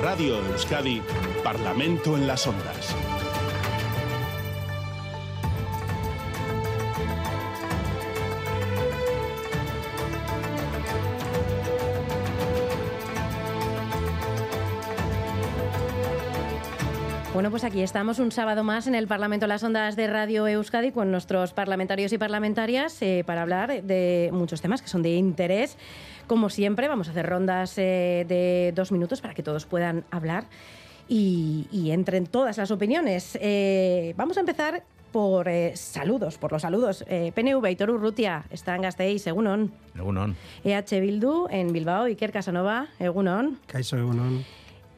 Radio Euskadi, Parlamento en las Ondas. Bueno, pues aquí estamos un sábado más en el Parlamento Las Ondas de Radio Euskadi con nuestros parlamentarios y parlamentarias eh, para hablar de muchos temas que son de interés. Como siempre, vamos a hacer rondas eh, de dos minutos para que todos puedan hablar y, y entren todas las opiniones. Eh, vamos a empezar por eh, saludos, por los saludos. Eh, PNV, Aitor Urrutia, está en Gasteiz, Egunon. Egunon. EH Bildu, en Bilbao, Iker Casanova, Egunon. Kaiso Egunon.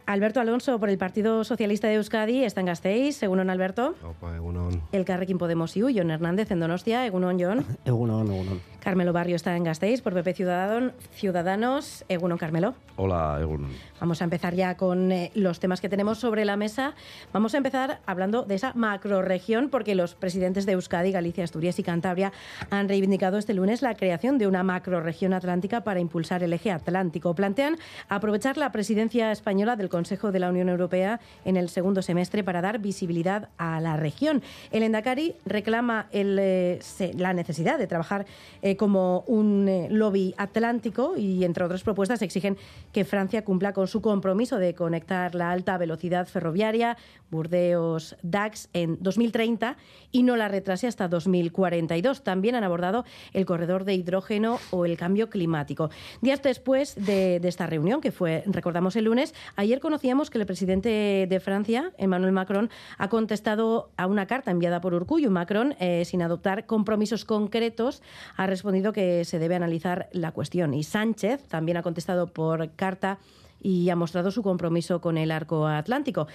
Alberto Alonso, por el Partido Socialista de Euskadi, está en Gasteiz, Egunon Alberto. Opa, Egunon. El Carrequín Podemos y Jon Hernández en Donostia, Egunon Jon. Egunon, Egunon. Carmelo Barrio está en Gasteiz, por PP Ciudadano- Ciudadanos, Egunon Carmelo. Hola, Egunon. Vamos a empezar ya con eh, los temas que tenemos sobre la mesa. Vamos a empezar hablando de esa macroregión, porque los presidentes de Euskadi, Galicia, Asturias y Cantabria han reivindicado este lunes la creación de una macroregión atlántica para impulsar el eje atlántico. Plantean aprovechar la presidencia española del Consejo de la Unión Europea en el segundo semestre para dar visibilidad a la región. El Endacari reclama el, eh, la necesidad de trabajar eh, como un eh, lobby atlántico y, entre otras propuestas, exigen que Francia cumpla con su compromiso de conectar la alta velocidad ferroviaria Burdeos-Dax en 2030 y no la retrase hasta 2042. También han abordado el corredor de hidrógeno o el cambio climático. Días después de, de esta reunión, que fue, recordamos, el lunes, ayer conocíamos que el presidente de Francia, Emmanuel Macron, ha contestado a una carta enviada por Urcullo. Macron, eh, sin adoptar compromisos concretos, ha respondido que se debe analizar la cuestión. Y Sánchez también ha contestado por carta y ha mostrado su compromiso con el arco atlántico.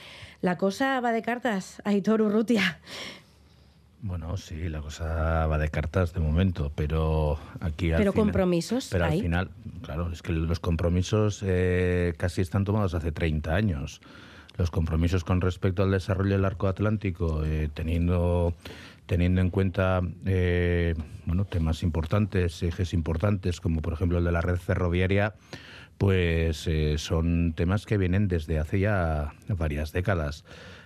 La cosa va de cartas, Aitor Urrutia. Bueno, sí, la cosa va de cartas de momento, pero aquí al Pero final- compromisos Pero hay. al final, claro, es que los compromisos eh, casi están tomados hace 30 años. Los compromisos con respecto al desarrollo del arco atlántico, eh, teniendo teniendo en cuenta eh, bueno temas importantes, ejes importantes, como por ejemplo el de la red ferroviaria, pues eh, son temas que vienen desde hace ya varias décadas.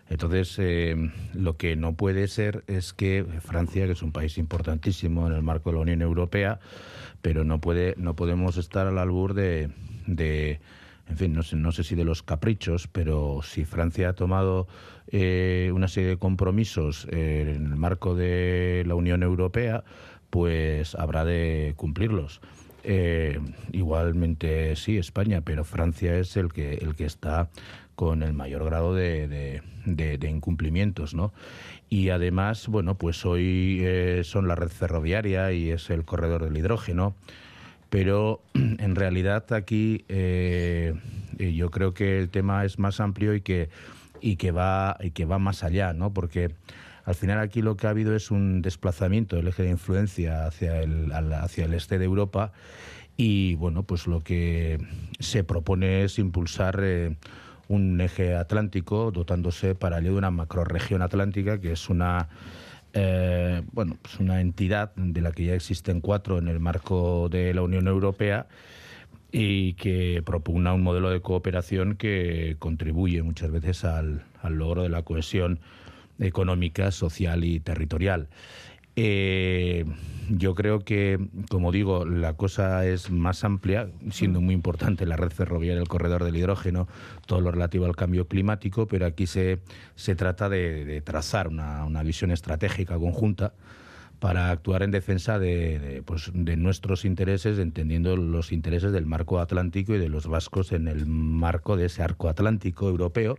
Entonces, eh, lo que no puede ser es que Francia, que es un país importantísimo en el marco de la Unión Europea, pero no puede, no podemos estar al albur de, de en fin, no sé, no sé si de los caprichos, pero si Francia ha tomado eh, una serie de compromisos eh, en el marco de la Unión Europea, pues habrá de cumplirlos. Igualmente sí, España, pero Francia es el que el que está con el mayor grado de, incumplimientos, ¿no? Y además, bueno, pues hoy eh, son la red ferroviaria y es el corredor del hidrógeno, pero en realidad aquí eh, eh, yo creo que el tema es más amplio y que y que va y que va más allá, ¿no? Porque al final aquí lo que ha habido es un desplazamiento del eje de influencia hacia el hacia el este de Europa y bueno, pues lo que se propone es impulsar un eje atlántico dotándose para ello de una macroregión atlántica que es una eh, bueno, pues una entidad de la que ya existen cuatro en el marco de la Unión Europea y que propugna un modelo de cooperación que contribuye muchas veces al, al logro de la cohesión económica, social y territorial. Eh, yo creo que, como digo, la cosa es más amplia, siendo muy importante la red ferroviaria, el corredor del hidrógeno, todo lo relativo al cambio climático, pero aquí se, se trata de, trazar una, una visión estratégica conjunta para actuar en defensa de, de, pues, de nuestros intereses, entendiendo los intereses del marco atlántico y de los vascos en el marco de ese arco atlántico europeo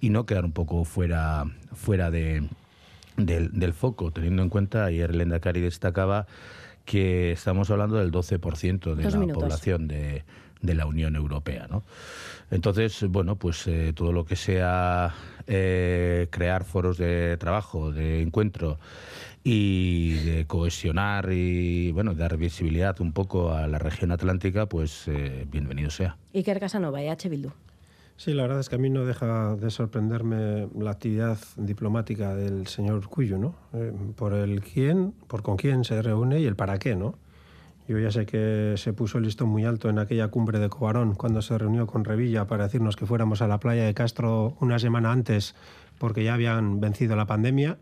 y no quedar un poco fuera, fuera de, del, del foco, teniendo en cuenta, ayer el Endacari destacaba que estamos hablando del 12% de Dos la minutos. población de, de la Unión Europea. ¿no? Entonces, bueno, pues eh, todo lo que sea eh, crear foros de trabajo, de encuentro y de cohesionar y, bueno, dar visibilidad un poco a la región atlántica, pues eh, bienvenido sea. Iker Casanova, EH Bildu. Sí, la verdad es que a mí no deja de sorprenderme la actividad diplomática del señor Cuyo, ¿no? Eh, por el quién, por con quién se reúne y el para qué, ¿no? Yo ya sé que se puso el listón muy alto en aquella cumbre de Cobarón cuando se reunió con Revilla para decirnos que fuéramos a la playa de Castro una semana antes porque ya habían vencido la pandemia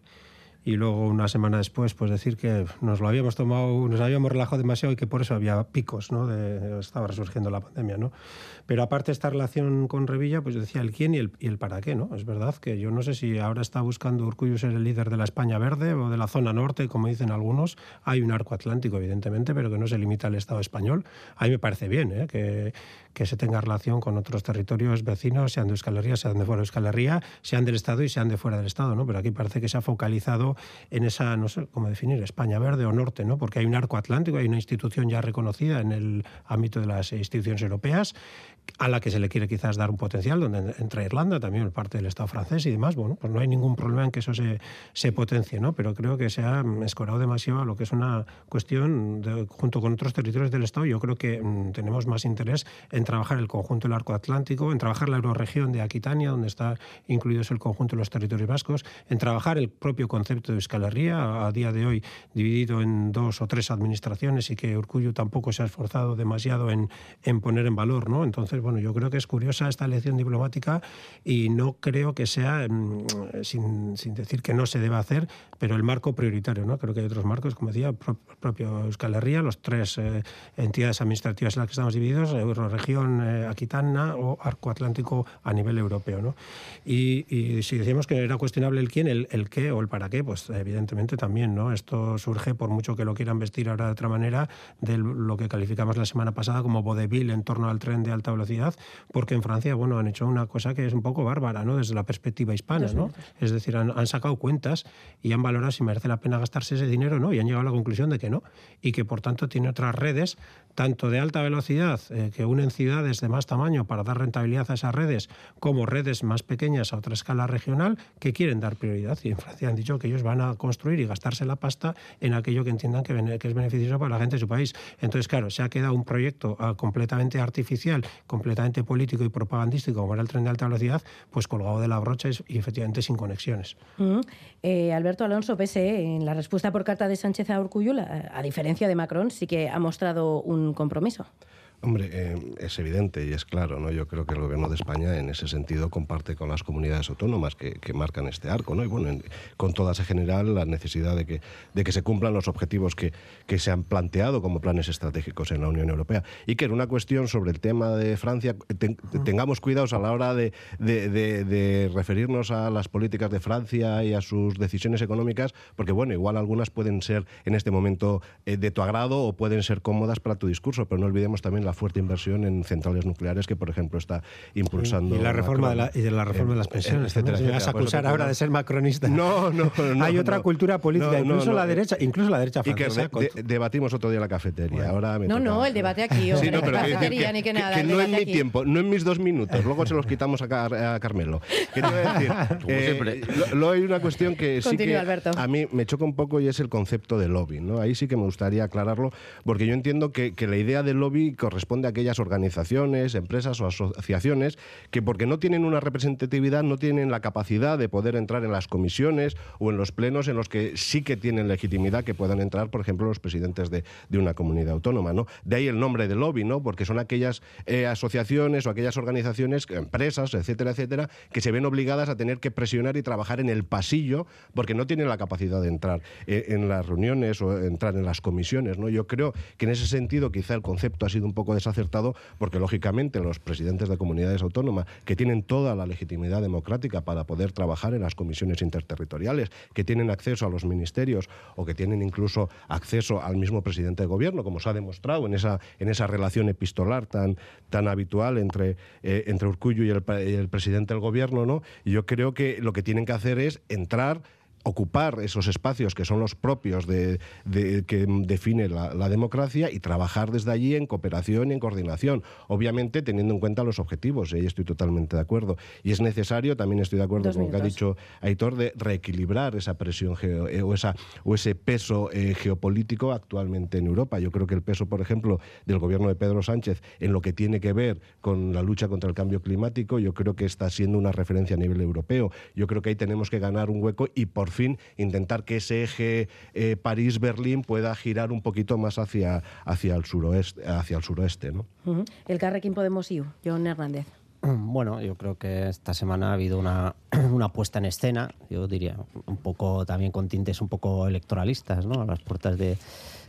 y luego una semana después pues decir que nos lo habíamos tomado, nos habíamos relajado demasiado y que por eso había picos, ¿no? De, estaba resurgiendo la pandemia, ¿no? Pero aparte esta relación con Revilla, pues decía el quién y el, y el para qué, ¿no? Es verdad que yo no sé si ahora está buscando Urcullo ser el líder de la España verde o de la zona norte, como dicen algunos. Hay un arco atlántico, evidentemente, pero que no se limita al Estado español. A mí me parece bien, ¿eh? Que, que se tenga relación con otros territorios vecinos, sean de Euskal Herria, sean de fuera de Euskal Herria, sean del Estado y sean de fuera del Estado, ¿no? Pero aquí parece que se ha focalizado en esa, no sé cómo definir, España verde o norte, ¿no? Porque hay un arco atlántico, hay una institución ya reconocida en el ámbito de las instituciones europeas a la que se le quiere quizás dar un potencial, donde entra Irlanda, también parte del Estado francés y demás. Bueno, pues no hay ningún problema en que eso se, se potencie, ¿no? Pero creo que se ha escorado demasiado a lo que es una cuestión, junto con otros territorios del Estado, yo creo que mmm, tenemos más interés en trabajar el conjunto del arco atlántico, en trabajar la euroregión de Aquitania, donde está incluido el conjunto de los territorios vascos, en trabajar el propio concepto de Euskal Herria, a día de hoy dividido en dos o tres administraciones y que Urcullo tampoco se ha esforzado demasiado en, en poner en valor, ¿no? Entonces, bueno, yo creo que es curiosa esta elección diplomática y no creo que sea, mmm, sin, sin, decir que no se deba hacer, pero el marco prioritario, ¿no? Creo que hay otros marcos, como decía, pro, propio Euskal Herria, los tres eh, entidades administrativas en las que estamos divididos, Euroregión, eh, Aquitana o Arco Atlántico a nivel europeo, ¿no? Y, y, si decíamos que era cuestionable el quién, el, el qué o el para qué, pues evidentemente también, ¿no? Esto surge, por mucho que lo quieran vestir ahora de otra manera, de lo que calificamos la semana pasada como vodevil en torno al tren de alta velocidad, porque en Francia, bueno, han hecho una cosa que es un poco bárbara, ¿no? Desde la perspectiva hispana, ¿no? Es decir, han, han sacado cuentas y han valorado si merece la pena gastarse ese dinero o no, y han llegado a la conclusión de que no, y que por tanto tiene otras redes, tanto de alta velocidad, eh, que unen ciudades de más tamaño para dar rentabilidad a esas redes, como redes más pequeñas a otra escala regional, que quieren dar prioridad. Y en Francia han dicho que ellos van a construir y gastarse la pasta en aquello que entiendan que, que es beneficioso para la gente de su país. Entonces, claro, se ha quedado un proyecto uh, completamente artificial, completamente político y propagandístico, como era el tren de alta velocidad, pues colgado de la brocha y, efectivamente sin conexiones. Mm eh, Alberto Alonso, PSE, en la respuesta por carta de Sánchez a Urcullo, a, a diferencia de Macron, sí que ha mostrado un compromiso. Hombre, eh, es evidente y es claro, ¿no? Yo creo que el gobierno de España en ese sentido comparte con las comunidades autónomas que, que marcan este arco, ¿no? Y bueno, en, con todas en general la necesidad de que, de que se cumplan los objetivos que, que se han planteado como planes estratégicos en la Unión Europea. Y que en una cuestión sobre el tema de Francia ten, tengamos cuidados a la hora de, de, de, de, referirnos a las políticas de Francia y a sus decisiones económicas, porque bueno, igual algunas pueden ser en este momento eh, de tu agrado o pueden ser cómodas para tu discurso, pero no olvidemos también la la fuerte inversión en centrales nucleares que, por ejemplo, está impulsando. Y la reforma, de la, y de la, reforma eh, de las pensiones, etcétera. ¿no? vas a acusar ahora de ser macronista. No, no, no Hay otra no, cultura política, no, incluso la derecha, incluso la derecha francesa. Y que de, debatimos otro día en la cafetería. Bueno. Ahora me no, toca... no, el debate aquí. Sí, no, pero la cafetería que, ni que nada. Que, no en mi aquí. tiempo, no en mis dos minutos. Luego se los quitamos a, Car a Carmelo. ¿Qué te voy a decir? eh, lo, lo, hay una cuestión que sí Continúa, que Alberto. a mí me choca un poco y es el concepto de lobby. ¿no? Ahí sí que me gustaría aclararlo, porque yo entiendo que, que la idea del lobby corresponde a aquellas organizaciones, empresas o asociaciones que porque no tienen una representatividad no tienen la capacidad de poder entrar en las comisiones o en los plenos en los que sí que tienen legitimidad que puedan entrar, por ejemplo, los presidentes de, de una comunidad autónoma. ¿no? De ahí el nombre de lobby, ¿no? porque son aquellas eh, asociaciones o aquellas organizaciones, empresas, etcétera, etcétera, que se ven obligadas a tener que presionar y trabajar en el pasillo porque no tienen la capacidad de entrar eh, en las reuniones o entrar en las comisiones. ¿no? Yo creo que en ese sentido quizá el concepto ha sido un poco desacertado porque lógicamente los presidentes de comunidades autónomas que tienen toda la legitimidad democrática para poder trabajar en las comisiones interterritoriales, que tienen acceso a los ministerios o que tienen incluso acceso al mismo presidente de gobierno, como se ha demostrado en esa, en relación epistolar tan, tan habitual entre, eh, entre Urcullo y el, el presidente del gobierno, ¿no? Y yo creo que lo que tienen que hacer es entrar ocupar esos espacios que son los propios de, de que define la, la, democracia y trabajar desde allí en cooperación y en coordinación, obviamente teniendo en cuenta los objetivos, y ahí estoy totalmente de acuerdo. Y es necesario, también estoy de acuerdo con lo que ha dicho Aitor, de reequilibrar esa presión geo, eh, o, esa, o ese peso eh, geopolítico actualmente en Europa. Yo creo que el peso, por ejemplo, del gobierno de Pedro Sánchez en lo que tiene que ver con la lucha contra el cambio climático, yo creo que está siendo una referencia a nivel europeo. Yo creo que ahí tenemos que ganar un hueco y por por fin intentar que ese eje eh, París-Berlín pueda girar un poquito más hacia, hacia el suroeste. Hacia el suroeste ¿no? El Carrequín Podemos IU, John Hernández. Bueno, yo creo que esta semana ha habido una, una, puesta en escena, yo diría, un poco también con tintes un poco electoralistas, ¿no? A las puertas de,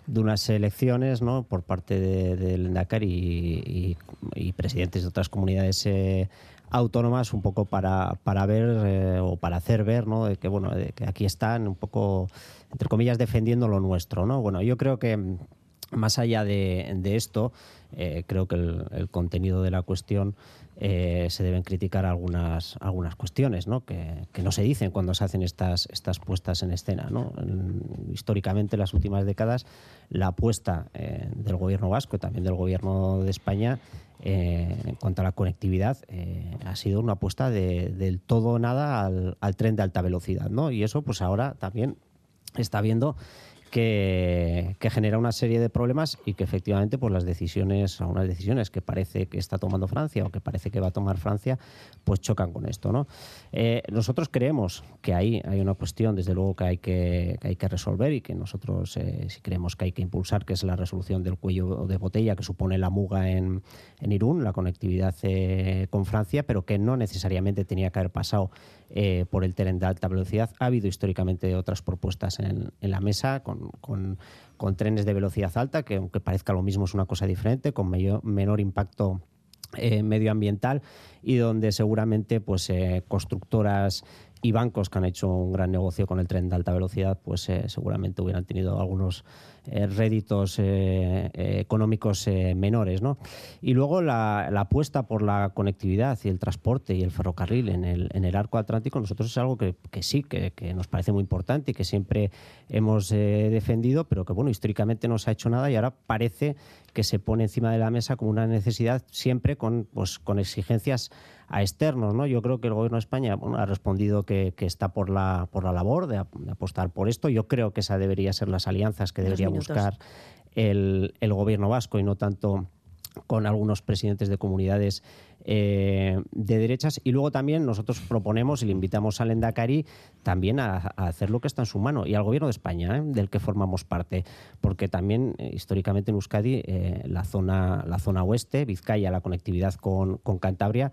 de unas elecciones, ¿no? Por parte del de y, y, presidentes de otras comunidades eh, autónomas, un poco para, para ver eh, o para hacer ver, ¿no? De que, bueno, de que aquí están un poco, entre comillas, defendiendo lo nuestro, ¿no? Bueno, yo creo que más allá de, esto, eh, creo que el, contenido de la cuestión eh, se deben criticar algunas, algunas cuestiones ¿no? Que, que, no se dicen cuando se hacen estas, estas puestas en escena. ¿no? históricamente, en las últimas décadas, la apuesta del gobierno vasco y también del gobierno de España eh, en cuanto a la conectividad eh, ha sido una apuesta de, del todo nada al, al, tren de alta velocidad. ¿no? Y eso pues ahora también está viendo que, genera una serie de problemas y que efectivamente pues las decisiones, algunas decisiones que parece que está tomando Francia o que parece que va a tomar Francia, pues chocan con esto. ¿no? Eh, nosotros creemos que ahí hay una cuestión, desde luego, que hay que, hay que resolver y que nosotros eh, sí creemos que hay que impulsar, que es la resolución del cuello de botella que supone la muga en, en Irún, la conectividad eh, con Francia, pero que no necesariamente tenía que haber pasado eh, por el tren de alta velocidad. Ha habido históricamente otras propuestas en, la mesa con, trenes de velocidad alta, que aunque parezca lo mismo es una cosa diferente, con menor impacto eh, medioambiental y donde seguramente pues eh, constructoras y bancos que han hecho un gran negocio con el tren de alta velocidad, pues eh, seguramente hubieran tenido algunos eh, réditos eh, económicos menores. ¿no? Y luego la, la, apuesta por la conectividad y el transporte y el ferrocarril en el, en el arco atlántico, nosotros es algo que, que sí, que, que, nos parece muy importante y que siempre hemos defendido, pero que bueno, históricamente no se ha hecho nada y ahora parece que se pone encima de la mesa como una necesidad siempre con, pues, con exigencias a externos. ¿no? Yo creo que el Gobierno de España bueno, ha respondido que, que, está por la, por la labor de, de, apostar por esto. Yo creo que esa debería ser las alianzas que debería buscar el, el Gobierno vasco y no tanto con algunos presidentes de comunidades eh, de derechas. Y luego también nosotros proponemos y le invitamos al Endacari también a, hacer lo que está en su mano y al gobierno de España ¿eh? del que formamos parte. Porque también eh, históricamente en Euskadi la zona la zona oeste Vizcaya la conectividad con, con Cantabria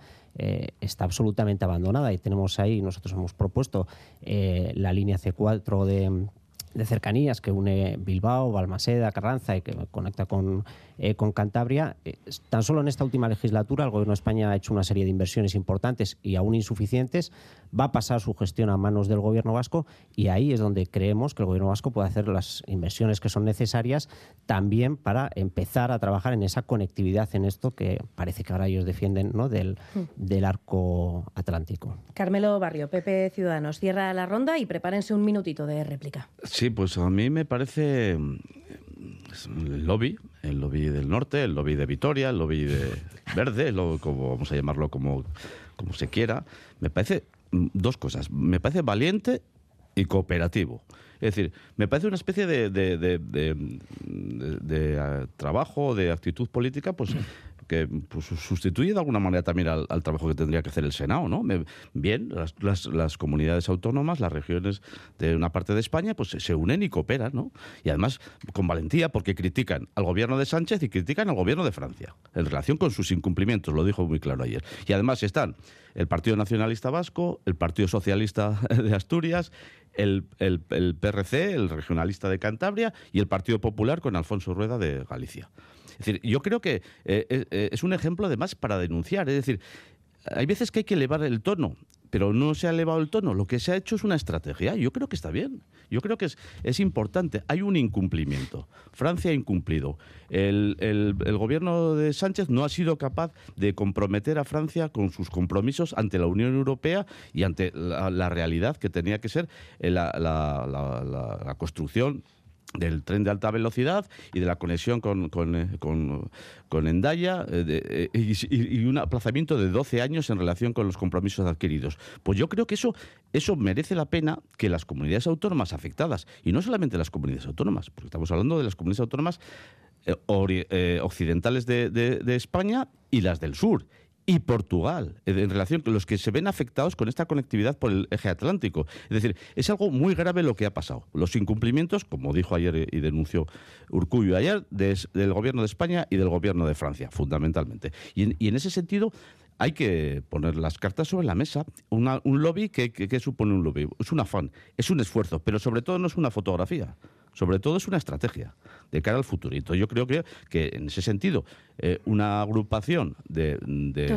está absolutamente abandonada. Y tenemos ahí nosotros hemos propuesto la línea C4 de de cercanías que une Bilbao, Balmaseda, Carranza y que conecta con, eh, con Cantabria. Eh, tan solo en esta última legislatura el Gobierno de España ha hecho una serie de inversiones importantes y aún insuficientes. Va a pasar su gestión a manos del Gobierno vasco y ahí es donde creemos que el Gobierno vasco puede hacer las inversiones que son necesarias también para empezar a trabajar en esa conectividad en esto que parece que ahora ellos defienden ¿no? del, mm. del arco atlántico. Carmelo Barrio, PP Ciudadanos, cierra la ronda y prepárense un minutito de réplica. Sí, pues a mí me parece el lobby, el lobby del norte, el lobby de Vitoria, el lobby de Verde, lo, como vamos a llamarlo como, como se quiera, me parece dos cosas. Me parece valiente y cooperativo. Es decir, me parece una especie de, de, de, de, uh, trabajo, de actitud política, pues que pues, sustituye de alguna manera también al, trabajo que tendría que hacer el Senado, ¿no? Bien, las, comunidades autónomas, las regiones de una parte de España, pues se unen y cooperan, ¿no? Y además con valentía porque critican al gobierno de Sánchez y critican al gobierno de Francia en relación con sus incumplimientos, lo dijo muy claro ayer. Y además están el Partido Nacionalista Vasco, el Partido Socialista de Asturias, el, el, el PRC, el regionalista de Cantabria y el Partido Popular con Alfonso Rueda de Galicia. Es decir, yo creo que eh, eh, es un ejemplo además para denunciar. Es decir, hay veces que hay que elevar el tono, pero no se ha elevado el tono. Lo que se ha hecho es una estrategia. Yo creo que está bien. Yo creo que es, importante. Hay un incumplimiento. Francia ha incumplido. El, gobierno de Sánchez no ha sido capaz de comprometer a Francia con sus compromisos ante la Unión Europea y ante la, realidad que tenía que ser la, la, la construcción del tren de alta velocidad y de la conexión con, con, con, con Endaya eh, de, y, un aplazamiento de 12 años en relación con los compromisos adquiridos. Pues yo creo que eso, eso merece la pena que las comunidades autónomas afectadas, y no solamente las comunidades autónomas, porque estamos hablando de las comunidades autónomas eh, eh, occidentales de, de, de España y las del sur, y Portugal, en relación con los que se ven afectados con esta conectividad por el eje atlántico. Es decir, es algo muy grave lo que ha pasado. Los incumplimientos, como dijo ayer y denunció Urcullo ayer, del gobierno de España y del gobierno de Francia, fundamentalmente. y en ese sentido, hay que poner las cartas sobre la mesa. un lobby, ¿qué, supone un lobby? Es un afán, es un esfuerzo, pero sobre todo no es una fotografía. Sobre todo es una estrategia de cara al futurito. Yo creo que, que en ese sentido, eh, una agrupación de,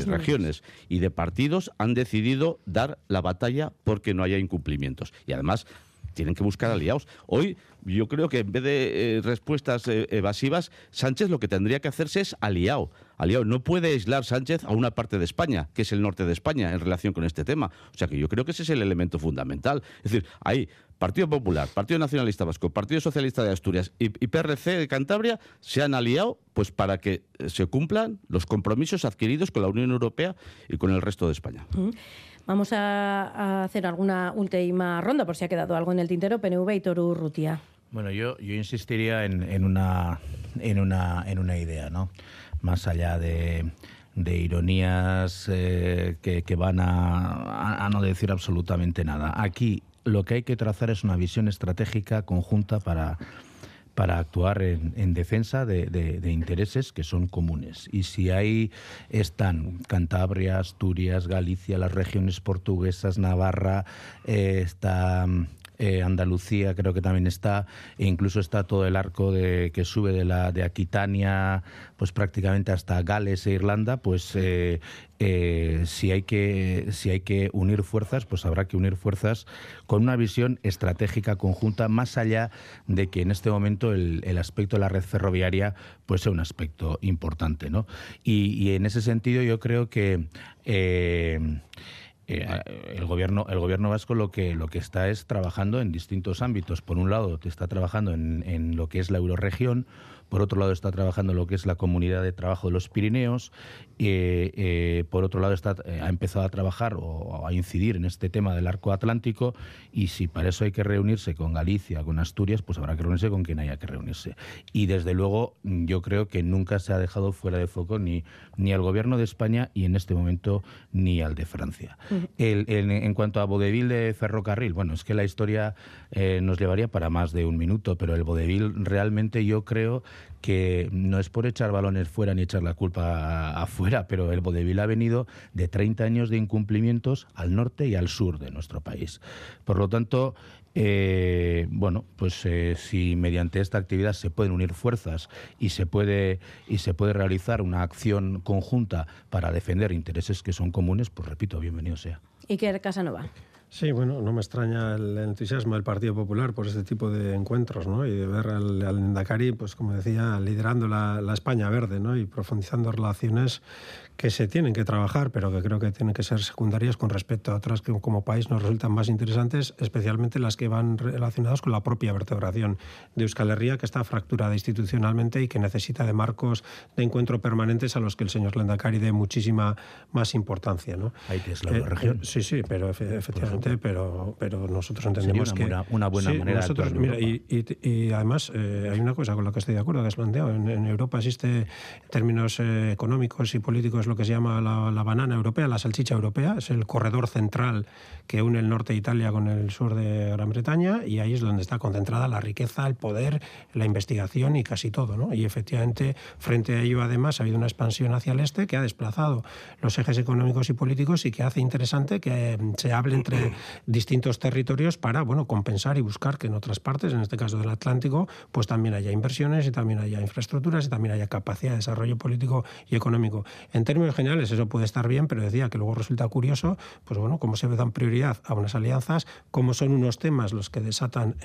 regiones y de partidos han decidido dar la batalla porque no haya incumplimientos. Y además tienen que buscar aliados. Hoy yo creo que en vez de eh, respuestas eh, evasivas, Sánchez lo que tendría que hacerse es aliado. Aliado. No puede aislar Sánchez a una parte de España, que es el norte de España, en relación con este tema. O sea que yo creo que ese es el elemento fundamental. Es decir, hay Partido Popular, Partido Nacionalista Vasco, Partido Socialista de Asturias y, PRC de Cantabria se han aliado pues para que se cumplan los compromisos adquiridos con la Unión Europea y con el resto de España. Vamos a, hacer alguna última ronda por si ha quedado algo en el tintero. PNV y Toru Rutia. Bueno, yo, yo insistiría en, una, en, una, en una idea, ¿no? Más allá de, de ironías eh, que, van a, no decir absolutamente nada. Aquí lo que hay que trazar es una visión estratégica conjunta para para actuar en, defensa de, intereses que son comunes. Y si ahí están Cantabria, Asturias, Galicia, las regiones portuguesas, Navarra, eh, está eh, Andalucía creo que también está, e incluso está todo el arco de, que sube de la de Aquitania, pues prácticamente hasta Gales e Irlanda, pues eh, eh, si hay que si hay que unir fuerzas, pues habrá que unir fuerzas con una visión estratégica conjunta, más allá de que en este momento el, aspecto de la red ferroviaria pues sea un aspecto importante, ¿no? Y, en ese sentido yo creo que el gobierno el gobierno vasco lo que lo que está es trabajando en distintos ámbitos por un lado está trabajando en, en lo que es la euroregión por otro lado está trabajando lo que es la comunidad de trabajo de los Pirineos, eh, eh, por otro lado está, eh, ha empezado a trabajar o, a incidir en este tema del arco atlántico y si para eso hay que reunirse con Galicia, con Asturias, pues habrá que reunirse con quien haya que reunirse. Y desde luego yo creo que nunca se ha dejado fuera de foco ni, ni al gobierno de España y en este momento ni al de Francia. En, cuanto a Vodevil de ferrocarril, bueno, es que la historia nos llevaría para más de un minuto, pero el Vodevil realmente yo creo que no es por echar balones fuera ni echar la culpa afuera, pero el vodevil ha venido de 30 años de incumplimientos al norte y al sur de nuestro país. Por lo tanto, eh, bueno, pues eh, si mediante esta actividad se pueden unir fuerzas y se puede y se puede realizar una acción conjunta para defender intereses que son comunes, pues repito, bienvenido sea. Iker Casanova. Sí, bueno, no me extraña el entusiasmo del Partido Popular por este tipo de encuentros, ¿no? Y de ver al, al Endacari, pues como decía, liderando la, la, España verde, ¿no? Y profundizando relaciones que se tienen que trabajar, pero que creo que tienen que ser secundarias con respecto a otras que como país nos resultan más interesantes, especialmente las que van relacionadas con la propia vertebración de Euskal Herria, que está fracturada institucionalmente y que necesita de marcos de encuentro permanentes a los que el señor Lendakari dé muchísima más importancia. ¿no? Hay que es la eh, región. Eh, sí, sí, pero efectivamente, pero, pero nosotros entendemos que... Una, buena manera nosotros, mira, y, y, además eh, hay una cosa con la que estoy de acuerdo, que has planteado. En, en Europa existe, en términos económicos y políticos, lo que se llama la, banana europea, la salchicha europea, es el corredor central que une el norte de Italia con el sur de Gran Bretaña y ahí es donde está concentrada la riqueza, el poder, la investigación y casi todo. ¿no? Y efectivamente, frente a ello además ha habido una expansión hacia el este que ha desplazado los ejes económicos y políticos y que hace interesante que eh, se hable entre distintos territorios para bueno, compensar y buscar que en otras partes, en este caso del Atlántico, pues también haya inversiones y también haya infraestructuras y también haya capacidad de desarrollo político y económico. En términos generales eso puede estar bien, pero decía que luego resulta curioso, pues bueno, cómo se dan prioridad a unas alianzas, cómo son unos temas los que desatan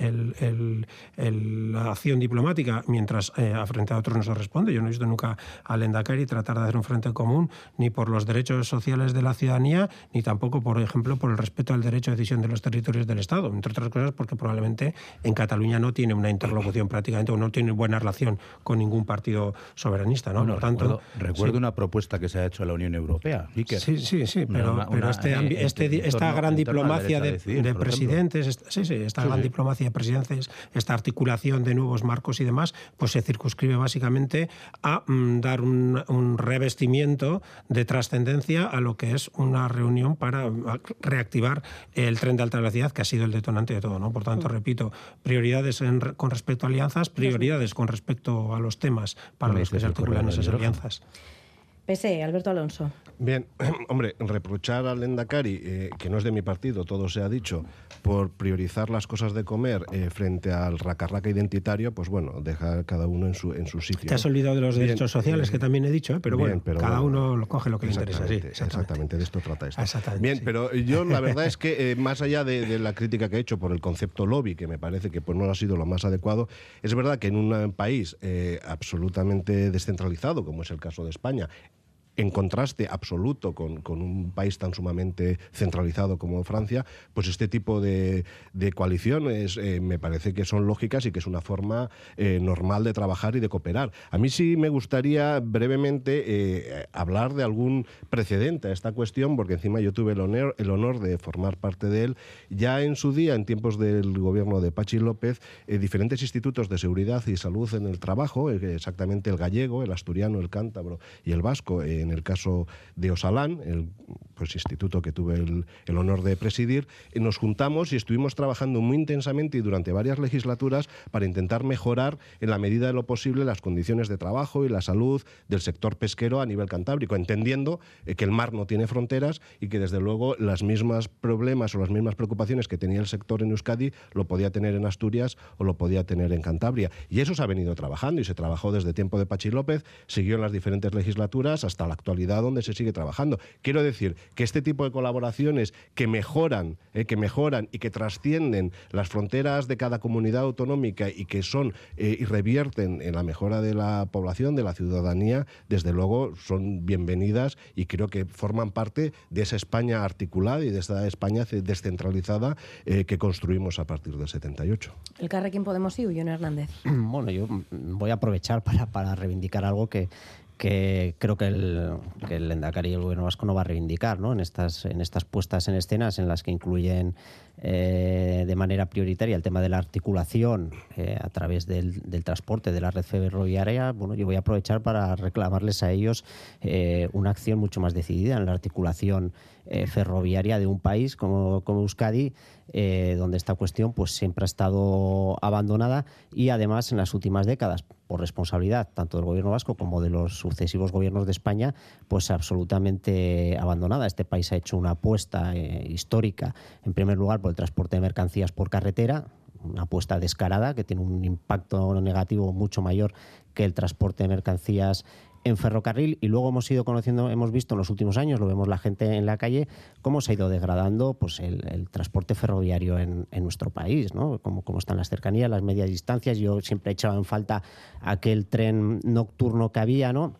la acción diplomática, mientras eh, a frente a otros no se responde. Yo no he visto nunca al Endacari tratar de hacer un frente común ni por los derechos sociales de la ciudadanía, ni tampoco, por ejemplo, por el respeto al derecho de decisión de los territorios del Estado, entre otras cosas porque probablemente en Cataluña no tiene una interlocución prácticamente o no tiene buena relación con ningún partido soberanista. ¿no? tanto, recuerdo, una propuesta que se se ha hecho la Unión Europea. Iker. Sí, sí, sí, pero, Una- pero una- este, en- este- en esta gran diplomacia de, decidir, presidentes, esta- sí, sí, esta Sí, gran sí. diplomacia de presidentes, esta articulación de nuevos marcos y demás, pues se circunscribe básicamente a mm, dar un, un revestimiento de trascendencia a lo que es una reunión para reactivar el tren de alta velocidad, que ha sido el detonante de todo. ¿no? Por tanto, repito, prioridades en re- con respecto a alianzas, prioridades con respecto a los temas para los que dices, se articulan esas hidrógeno. alianzas. PSE, Alberto Alonso. Bien, hombre, reprochar al Endacari, eh, que no es de mi partido, todo se ha dicho, por priorizar las cosas de comer eh, frente al racarraca identitario, pues bueno, dejar cada uno en su, en su sitio. Te has olvidado de los Bien, derechos sociales, eh, que también he dicho, ¿eh? pero Bien, bueno, pero cada bueno, uno lo coge lo que le interesa. Sí, Exactamente, exactamente, de esto trata esto. Exactamente, Bien, sí. pero yo la verdad es que eh, más allá de, de la crítica que he hecho por el concepto lobby, que me parece que pues, no ha sido lo más adecuado, es verdad que en un país eh, absolutamente descentralizado, como es el caso de España, en contraste absoluto con, con un país tan sumamente centralizado como Francia, pues este tipo de, de coaliciones eh, me parece que son lógicas y que es una forma eh, normal de trabajar y de cooperar. A mí sí me gustaría brevemente eh, hablar de algún precedente a esta cuestión, porque encima yo tuve el honor, el honor de formar parte de él. Ya en su día, en tiempos del gobierno de Pachi López, diferentes institutos de seguridad y salud en el trabajo, exactamente el gallego, el asturiano, el cántabro y el vasco, en el caso de Osalán, el pues, instituto que tuve el, honor de presidir, eh, nos juntamos y estuvimos trabajando muy intensamente y durante varias legislaturas para intentar mejorar en la medida de lo posible las condiciones de trabajo y la salud del sector pesquero a nivel cantábrico, entendiendo eh, que el mar no tiene fronteras y que desde luego las mismas problemas o las mismas preocupaciones que tenía el sector en Euskadi lo podía tener en Asturias o lo podía tener en Cantabria. Y eso se ha venido trabajando y se trabajó desde tiempo de Pachi López, siguió en las diferentes legislaturas hasta la actualidad donde se sigue trabajando. Quiero decir que este tipo de colaboraciones que mejoran, eh, que mejoran y que trascienden las fronteras de cada comunidad autonómica y que son eh, y revierten en la mejora de la población, de la ciudadanía, desde luego son bienvenidas y creo que forman parte de esa España articulada y de esa España ce- descentralizada eh, que construimos a partir del 78. El Carrequín Podemos y Ullón Hernández. Bueno, yo voy a aprovechar para, para reivindicar algo que, que creo que el, que el Endacari y el gobierno vasco no va a reivindicar ¿no? en, estas, en estas puestas en escenas en las que incluyen eh, de manera prioritaria el tema de la articulación eh, a través del, transporte de la red ferroviaria. Bueno, yo voy a aprovechar para reclamarles a ellos eh, una acción mucho más decidida en la articulación ferroviaria de un país como, como Euskadi, eh, donde esta cuestión pues siempre ha estado abandonada y además en las últimas décadas por responsabilidad tanto del gobierno vasco como de los sucesivos gobiernos de España, pues absolutamente abandonada. Este país ha hecho una apuesta eh, histórica, en primer lugar, por el transporte de mercancías por carretera, una apuesta descarada que tiene un impacto negativo mucho mayor que el transporte de mercancías en ferrocarril y luego hemos ido conociendo, hemos visto en los últimos años, lo vemos la gente en la calle, cómo se ha ido degradando pues, el, transporte ferroviario en, en nuestro país, ¿no? Cómo, cómo están las cercanías, las medias distancias. Yo siempre he echado en falta aquel tren nocturno que había, ¿no?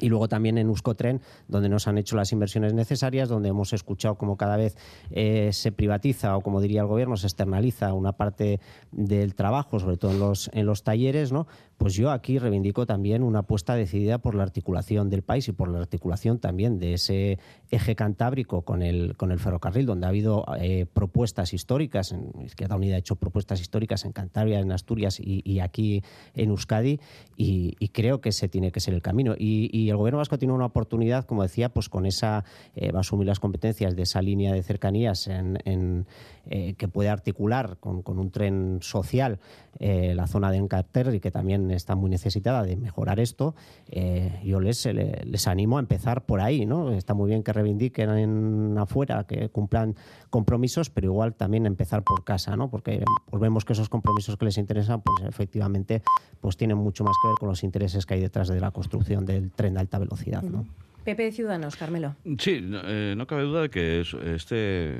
Y luego también en Euskotren, donde nos han hecho las inversiones necesarias, donde hemos escuchado cómo cada vez eh, se privatiza o, como diría el gobierno, se externaliza una parte del trabajo, sobre todo en los, en los talleres, ¿no? Pues yo aquí reivindico también una apuesta decidida por la articulación del país y por la articulación también de ese eje cantábrico con el, con el ferrocarril, donde ha habido eh, propuestas históricas, en Izquierda Unida ha hecho propuestas históricas en Cantabria, en Asturias y, aquí en Euskadi, y, creo que ese tiene que ser el camino. Y, el gobierno vasco tiene una oportunidad, como decía, pues con esa, eh, va a asumir las competencias de esa línea de cercanías en, en, eh, que puede articular con, con un tren social la zona de Encarterri, que también está muy necesitada de mejorar esto. Eh, yo les, les animo a empezar por ahí, ¿no? Está muy bien que reivindiquen en afuera, que cumplan compromisos, pero igual también empezar por casa, ¿no? Porque pues vemos que esos compromisos que les interesan, pues efectivamente, pues tienen mucho más que ver con los intereses que hay detrás de la construcción del tren de alta velocidad, ¿no? PP de Ciudadanos, Carmelo. Sí, no, eh, cabe duda de que es- este,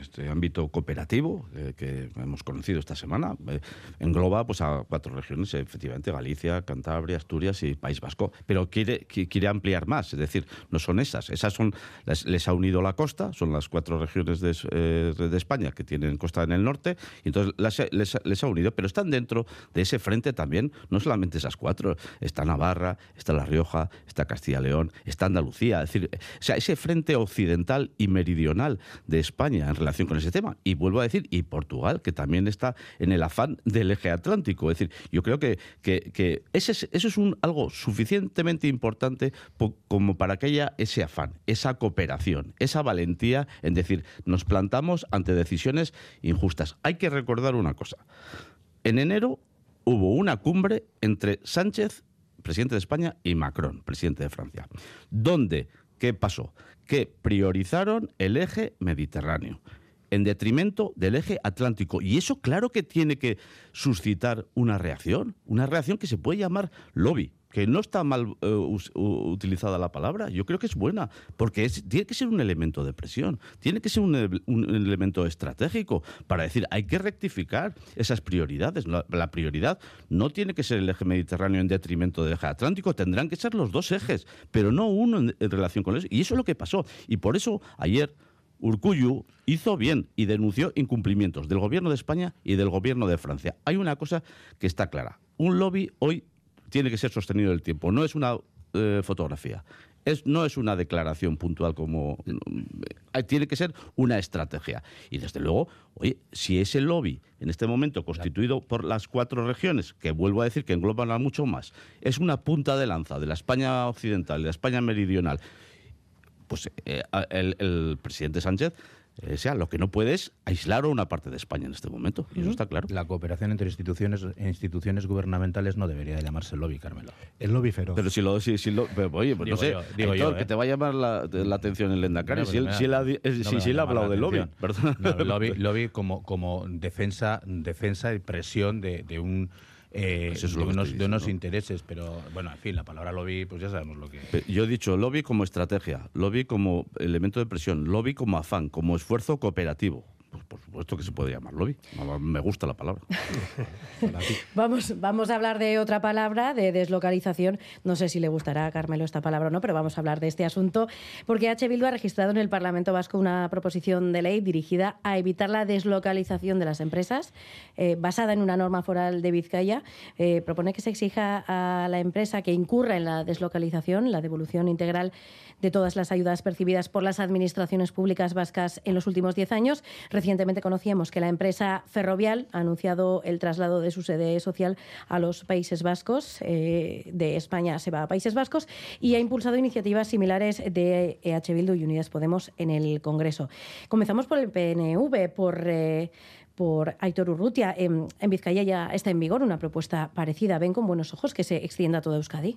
este ámbito cooperativo eh, que hemos conocido esta semana eh, engloba pues, a cuatro regiones, efectivamente, Galicia, Cantabria, Asturias y País Vasco, pero quiere, qui- quiere ampliar más, es decir, no son esas, esas son, les ha unido la costa, son las cuatro regiones de, de España que tienen costa en el norte, y entonces las- les, les ha unido, pero están dentro de ese frente también, no solamente esas cuatro, está Navarra, está La Rioja, está Castilla-León, está Andalucía, Andalucía, es decir, o sea, ese frente occidental y meridional de España en relación con ese tema. Y vuelvo a decir, y Portugal, que también está en el afán del eje atlántico. Es decir, yo creo que, que, ese es, eso es un, algo suficientemente importante como para que haya ese afán, esa cooperación, esa valentía en decir, nos plantamos ante decisiones injustas. Hay que recordar una cosa. En enero hubo una cumbre entre Sánchez, presidente de España, y Macron, presidente de Francia, donde, ¿qué pasó? Que priorizaron el eje mediterráneo en detrimento del eje atlántico. Y eso claro que tiene que suscitar una reacción, una reacción que se puede llamar lobby que no está mal eh, utilizada la palabra, yo creo que es buena, porque tiene que ser un elemento de presión, tiene que ser un, elemento estratégico para decir, hay que rectificar esas prioridades. La, prioridad no tiene que ser el eje mediterráneo en detrimento del eje atlántico, tendrán que ser los dos ejes, pero no uno en, relación con eso. Y eso es lo que pasó. Y por eso ayer Urcuyu hizo bien y denunció incumplimientos del gobierno de España y del gobierno de Francia. Hay una cosa que está clara. Un lobby hoy tiene que ser sostenido en el tiempo. No es una eh, fotografía. No es una declaración puntual como... Eh, tiene que ser una estrategia. Y desde luego, oye, si ese lobby en este momento constituido por las cuatro regiones, que vuelvo a decir que engloban a mucho más, es una punta de lanza de la España occidental de la España meridional, pues eh, el presidente Sánchez o sea, lo que no puede es aislar a una parte de España en este momento. Y eso está claro. La cooperación entre instituciones instituciones gubernamentales no debería llamarse lobby, Carmelo. El lobby feroz. Pero si lo... Si, si lo oye, pues no sé, digo yo, que ¿eh? te va a llamar la, la atención el Endacari. si, él, si, él ha, si, él ha hablado de lobby. Perdón. lobby, lobby como, como defensa, defensa y presión de, de un eh, pues de, unos, intereses, pero bueno, en fin, la palabra lobby, pues ya sabemos lo que. Yo he dicho lobby como estrategia, lobby como elemento de presión, lobby como afán, como esfuerzo cooperativo. Pues por supuesto que se puede llamar lobby. Me gusta la palabra. vamos, vamos a hablar de otra palabra, de deslocalización. No sé si le gustará a Carmelo esta palabra o no, pero vamos a hablar de este asunto, porque H. Bildu ha registrado en el Parlamento Vasco una proposición de ley dirigida a evitar la deslocalización de las empresas, eh, basada en una norma foral de Vizcaya. Eh, propone que se exija a la empresa que incurra en la deslocalización, la devolución integral de todas las ayudas percibidas por las administraciones públicas vascas en los últimos diez años. Recientemente conocíamos que la empresa Ferrovial ha anunciado el traslado de su sede social a los Países Vascos. Eh, de España se va a Países Vascos y ha impulsado iniciativas similares de EH Bildu y Unidas Podemos en el Congreso. Comenzamos por el PNV, por. Eh, por Aitor Urrutia. En, en, Vizcaya ya está en vigor una propuesta parecida. ¿Ven con buenos ojos que se extienda a toda Euskadi?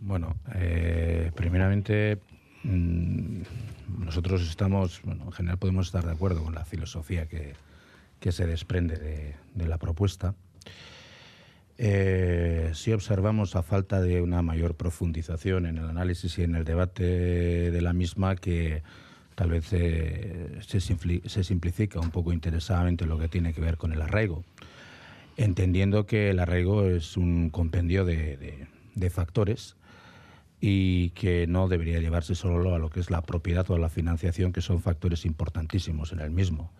Bueno, eh, primeramente, mm, nosotros estamos, bueno, en general podemos estar de acuerdo con la filosofía que, se desprende de, la propuesta. Eh, si observamos a falta de una mayor profundización en el análisis y en el debate de la misma que tal vez eh, se, simplifica un poco interesadamente lo que tiene que ver con el arraigo, entendiendo que el arraigo es un compendio de factores y que no debería llevarse solo a lo que es la propiedad o la financiación, que son factores importantísimos en el mismo.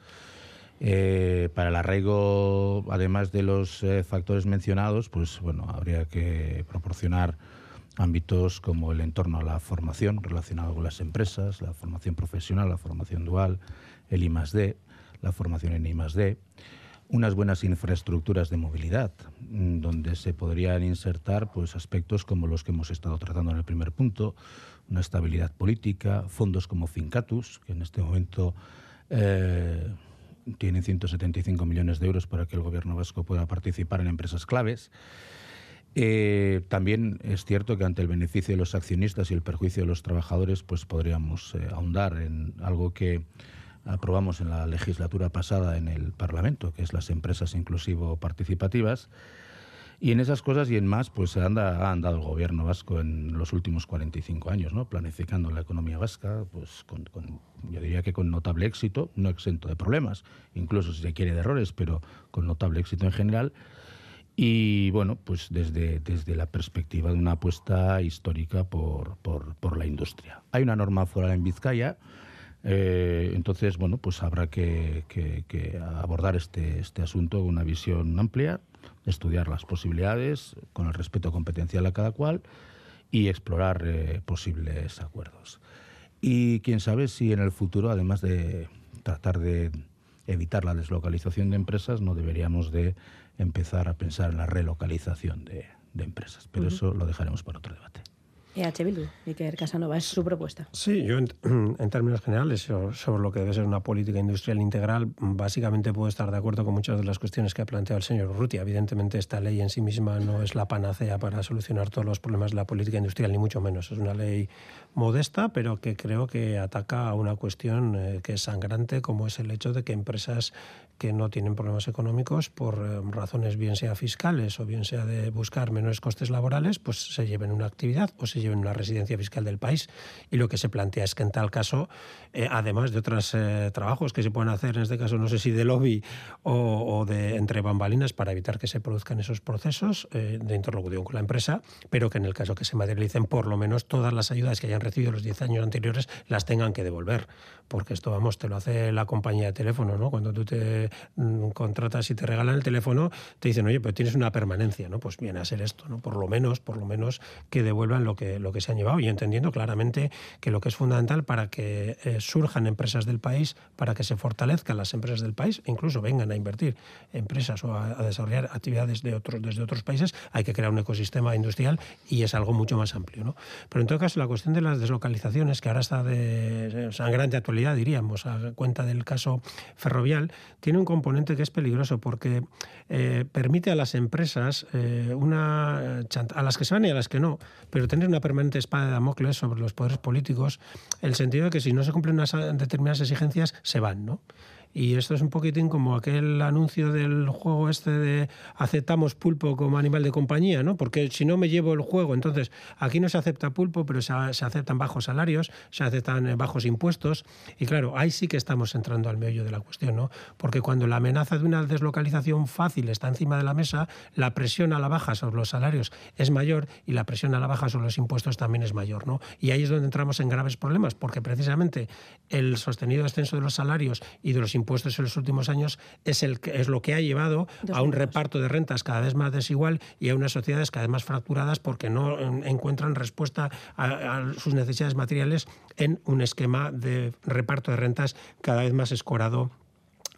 Eh, para el arraigo, además de los eh, factores mencionados, pues bueno, habría que proporcionar ámbitos como el entorno a la formación relacionado con las empresas, la formación profesional, la formación dual, el I+D, la formación en I+D unas buenas infraestructuras de movilidad, mm, donde se podrían insertar pues, aspectos como los que hemos estado tratando en el primer punto, una estabilidad política, fondos como Fincatus, que en este momento eh, tienen 175 millones de euros para que el gobierno vasco pueda participar en empresas claves. Eh, también es cierto que ante el beneficio de los accionistas y el perjuicio de los trabajadores, pues podríamos eh, ahondar en algo que aprobamos en la legislatura pasada en el Parlamento, que es las empresas inclusivo participativas. Y en esas cosas y en más, pues anda, ha andado el gobierno vasco en los últimos 45 años, ¿no? planificando la economía vasca, pues con, yo diría que con notable éxito, no exento de problemas, incluso si se quiere de errores, pero con notable éxito en general. Y bueno, pues desde, desde la perspectiva de una apuesta histórica por, por, por la industria. Hay una norma foral en Vizcaya, eh, entonces, bueno, pues habrá que, abordar este, este asunto con una visión amplia, estudiar las posibilidades con el respeto competencial a cada cual y explorar eh, posibles acuerdos. Y quién sabe si en el futuro, además de tratar de evitar la deslocalización de empresas, no deberíamos de empezar a pensar en la relocalización de, empresas. Pero eso lo dejaremos para otro debate. EH Bildu, Iker Casanova, es su propuesta. Sí, yo en, términos generales sobre lo que debe ser una política industrial integral, básicamente puedo estar de acuerdo con muchas de las cuestiones que ha planteado el señor Urrutia. Evidentemente esta ley en sí misma no es la panacea para solucionar todos los problemas de la política industrial, ni mucho menos. Es una ley modesta, pero que creo que ataca a una cuestión eh, que es sangrante, como es el hecho de que empresas que no tienen problemas económicos por eh, razones bien sea fiscales o bien sea de buscar menores costes laborales, pues se lleven una actividad o se lleven una residencia fiscal del país. Y lo que se plantea es que en tal caso, eh, además de otros trabajos que se pueden hacer, en este caso no sé si de lobby o, de entre bambalinas para evitar que se produzcan esos procesos de interlocución con la empresa, pero que en el caso que se materialicen, por lo menos todas las ayudas que hayan recibido los 10 años anteriores las tengan que devolver. Porque esto, vamos, te lo hace la compañía de teléfono, ¿no? Cuando tú te Mm, contratas y te regalan el teléfono, te dicen, oye, pero tienes una permanencia, ¿no? Pues viene a ser esto, ¿no? Por lo menos, por lo menos que devuelvan lo que, lo que se han llevado y entendiendo claramente que lo que es fundamental para que eh, surjan empresas del país, para que se fortalezcan las empresas del país, e incluso vengan a invertir empresas o a, desarrollar actividades de otros, desde otros países, hay que crear un ecosistema industrial y es algo mucho más amplio, ¿no? Pero en todo caso, la cuestión de las deslocalizaciones, que ahora está de sangrante actualidad, diríamos, a cuenta del caso ferrovial, tiene un componente que es peligroso porque eh, permite a las empresas, eh, una, a las que se van y a las que no, pero tener una permanente espada de Damocles sobre los poderes políticos, el sentido de que si no se cumplen unas determinadas exigencias, se van, ¿no? Y esto es un poquitín como aquel anuncio del juego este de aceptamos pulpo como animal de compañía, ¿no? Porque si no me llevo el juego, entonces aquí no se acepta pulpo, pero se, aceptan bajos salarios, se aceptan eh, bajos impuestos. Y claro, ahí sí que estamos entrando al meollo de la cuestión, ¿no? Porque cuando la amenaza de una deslocalización fácil está encima de la mesa, la presión a la baja sobre los salarios es mayor y la presión a la baja sobre los impuestos también es mayor, ¿no? Y ahí es donde entramos en graves problemas, porque precisamente el sostenido descenso de los salarios y de los impuestos impuestos en los últimos años es, el, es lo que ha llevado a un reparto de rentas cada vez más desigual y a unas sociedades cada vez más fracturadas porque no encuentran respuesta a, a sus necesidades materiales en un esquema de reparto de rentas cada vez más escorado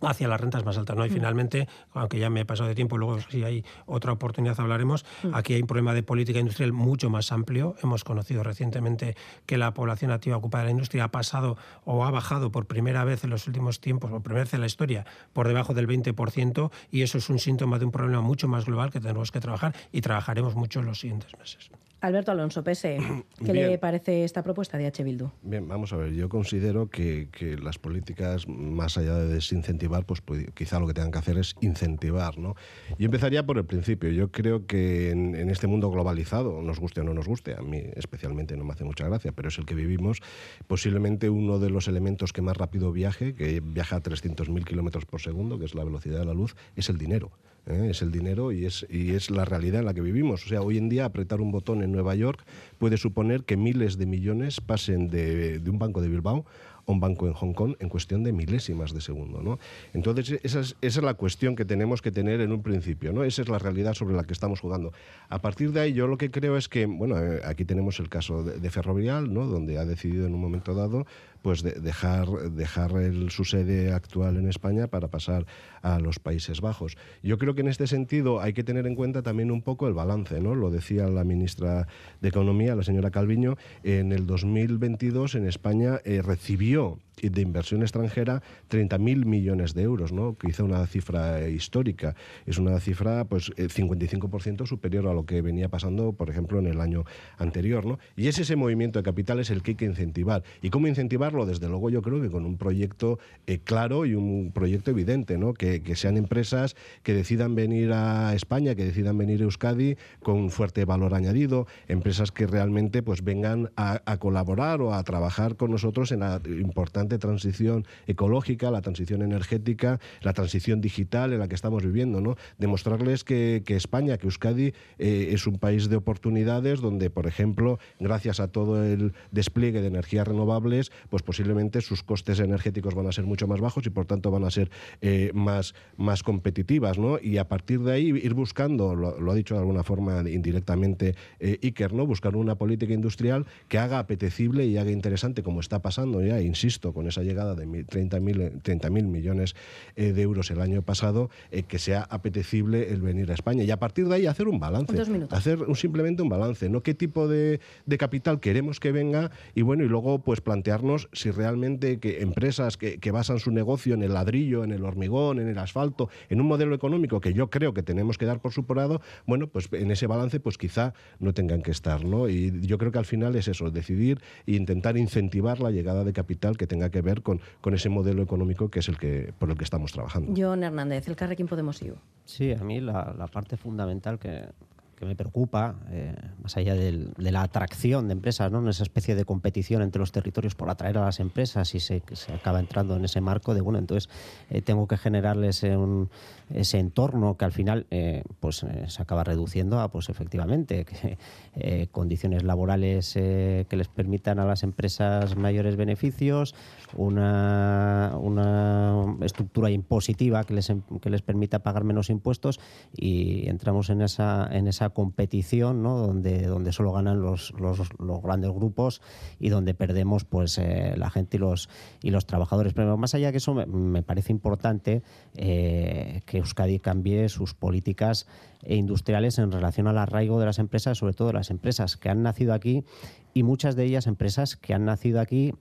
hacia las rentas más altas. ¿no? Y mm. finalmente, aunque ya me he pasado de tiempo, luego si hay otra oportunidad hablaremos, mm. aquí hay un problema de política industrial mucho más amplio. Hemos conocido recientemente que la población activa ocupada de la industria ha pasado o ha bajado por primera vez en los últimos tiempos, por primera vez en la historia, por debajo del 20%, y eso es un síntoma de un problema mucho más global que tenemos que trabajar y trabajaremos mucho en los siguientes meses. Alberto Alonso, PSE, ¿qué le parece esta propuesta de H. Bildu? Bien, vamos a ver, yo considero que, las políticas, más allá de desincentivar, pues, pues, quizá lo que tengan que hacer es incentivar. ¿no? Yo empezaría por el principio. Yo creo que en, este mundo globalizado, nos guste o no nos guste, a mí especialmente no me hace mucha gracia, pero es el que vivimos, posiblemente uno de los elementos que más rápido viaje, que viaja a 300.000 kilómetros por segundo, que es la velocidad de la luz, es el dinero. ¿Eh? es el dinero y es, y es la realidad en la que vivimos. O sea, hoy en día apretar un botón en Nueva York puede suponer que miles de millones pasen de, de un banco de Bilbao un banco en Hong Kong en cuestión de milésimas de segundo. ¿no? Entonces, esa es, esa es, la cuestión que tenemos que tener en un principio. ¿no? Esa es la realidad sobre la que estamos jugando. A partir de ahí, yo lo que creo es que, bueno, eh, aquí tenemos el caso de, de Ferrovial, ¿no? donde ha decidido en un momento dado pues dejar, dejar su sede actual en España para pasar a los Países Bajos. Yo creo que en este sentido hay que tener en cuenta también un poco el balance, ¿no? Lo decía la ministra de Economía, la señora Calviño, en el 2022 en España eh, recibió de inversión extranjera 30.000 millones de euros, ¿no? quizá una cifra histórica. Es una cifra pues 55% eh, superior a lo que venía pasando, por ejemplo, en el año anterior. ¿no? Y es ese movimiento de capitales el que hay que incentivar. ¿Y cómo incentivarlo? Desde luego yo creo que con un proyecto eh, claro y un proyecto evidente, ¿no? Que, sean empresas que decidan venir a España, que decidan venir a Euskadi con un fuerte valor añadido, empresas que realmente pues vengan a, colaborar o a trabajar con nosotros en la importante importante transición ecológica, la transición energética, la transición digital en la que estamos viviendo, ¿no? Demostrarles que, España, que Euskadi eh, es un país de oportunidades donde, por ejemplo, gracias a todo el despliegue de energías renovables, pues posiblemente sus costes energéticos van a ser mucho más bajos y por tanto van a ser eh, más, más competitivas, ¿no? Y a partir de ahí ir buscando, lo, ha dicho de alguna forma indirectamente eh, Iker, ¿no? Buscar una política industrial que haga apetecible y haga interesante, como está pasando ya, insisto, con esa llegada de 30.000 30 millones eh, de euros el año pasado, eh, que sea apetecible el venir a España. Y a partir de ahí hacer un balance. Hacer un, simplemente un balance, ¿no? ¿Qué tipo de, de, capital queremos que venga? Y bueno, y luego pues plantearnos si realmente que empresas que, que basan su negocio en el ladrillo, en el hormigón, en el asfalto, en un modelo económico que yo creo que tenemos que dar por suporado, bueno, pues en ese balance pues quizá no tengan que estar, ¿no? Y yo creo que al final es eso, decidir e intentar incentivar la llegada de capital que tenga que ver con, con ese modelo económico que es el que por el que estamos trabajando. John Hernández, el Carrequín Podemos IU. Sí, a mí la, la parte fundamental que, que me preocupa, eh, más allá de la atracción de empresas, ¿no? en esa especie de competición entre los territorios por atraer a las empresas y se, se acaba entrando en ese marco de, bueno, entonces eh, tengo que generarles un, ese entorno que al final eh, pues se acaba reduciendo a, pues efectivamente, condiciones laborales que les permitan a las empresas mayores beneficios, una, una estructura impositiva que les, que les permita pagar menos impuestos y entramos en esa, en esa competición ¿no? donde, donde solo ganan los, los, grandes grupos y donde perdemos pues eh, la gente y los, y los trabajadores. Pero más allá que eso, me, parece importante eh, que Euskadi cambie sus políticas industriales en relación al arraigo de las empresas, sobre todo las empresas que han nacido aquí y muchas de ellas empresas que han nacido aquí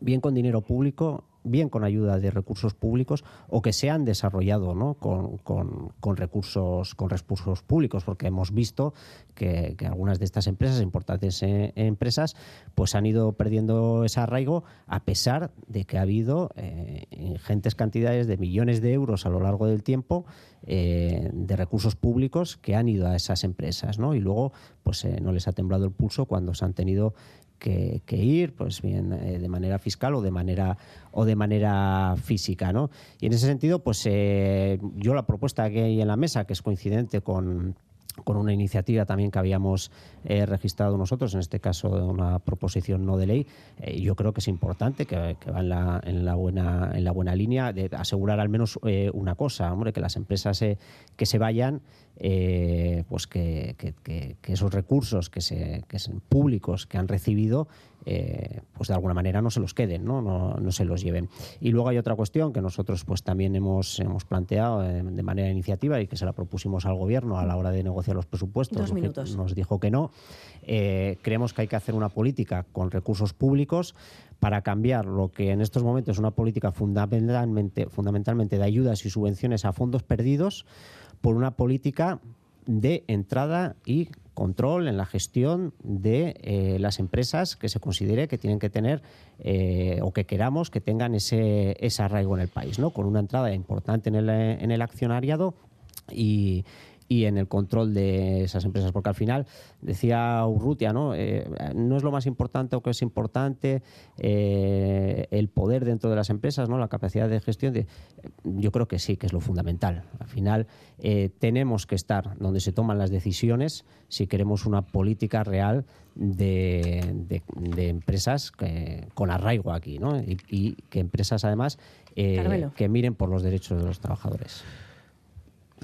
bien con dinero público bien con ayuda de recursos públicos o que se han desarrollado ¿no? con, con, recursos, con recursos públicos, porque hemos visto que, algunas de estas empresas, importantes eh, empresas, pues han ido perdiendo ese arraigo a pesar de que ha habido eh, ingentes cantidades de millones de euros a lo largo del tiempo eh, de recursos públicos que han ido a esas empresas, ¿no? Y luego, pues no les ha temblado el pulso cuando se han tenido que, ir, pues bien eh, de manera fiscal o de manera o de manera física, ¿no? Y en ese sentido, pues eh, yo la propuesta que hay en la mesa, que es coincidente con con una iniciativa también que habíamos eh, registrado nosotros, en este caso una proposición no de ley, yo creo que es importante, que, va en la, en la, buena, en la buena línea de asegurar al menos una cosa, hombre, que las empresas que se vayan eh, pues que, esos recursos que, se, que son públicos que han recibido eh, pues de alguna manera no se los queden, ¿no? No, se los lleven. Y luego hay otra cuestión que nosotros pues también hemos, hemos planteado eh, de manera iniciativa y que se la propusimos al gobierno a la hora de negociar los presupuestos. Nos dijo que no. creemos que hay que hacer una política con recursos públicos para cambiar lo que en estos momentos es una política fundamentalmente, fundamentalmente de ayudas y subvenciones a fondos perdidos por una política de entrada y control en la gestión de eh, las empresas que se considere que tienen que tener eh, o que queramos que tengan ese, ese arraigo en el país, ¿no? con una entrada importante en el, en el accionariado y, y en el control de esas empresas, porque al final, decía Urrutia, ¿no? Eh, no es lo más importante o que es importante eh, el poder dentro de las empresas, ¿no? la capacidad de gestión. De, yo creo que sí, que es lo fundamental. Al final, eh, tenemos que estar donde se toman las decisiones si queremos una política real de, empresas con arraigo aquí, ¿no? y, que empresas, además, que miren por los derechos de los trabajadores.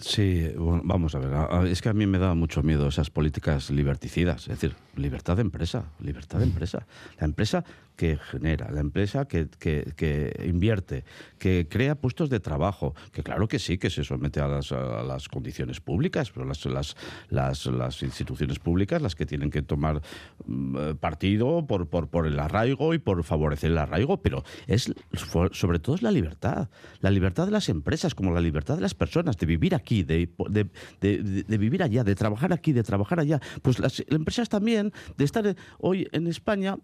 Sí, vamos a ver. Es que a mí me da mucho miedo esas políticas liberticidas. Es decir, libertad de empresa, libertad de empresa. La empresa que genera, la empresa que, que, invierte, que crea puestos de trabajo, que claro que sí, que se somete a las, a las condiciones públicas, pero las, las, las, las, instituciones públicas las que tienen que tomar mm, partido por, por, por, el arraigo y por favorecer el arraigo, pero es sobre todo es la libertad, la libertad de las empresas como la libertad de las personas de vivir aquí, de, de, de, vivir allá, de trabajar aquí, de trabajar allá. Pues las empresas también, de estar hoy en España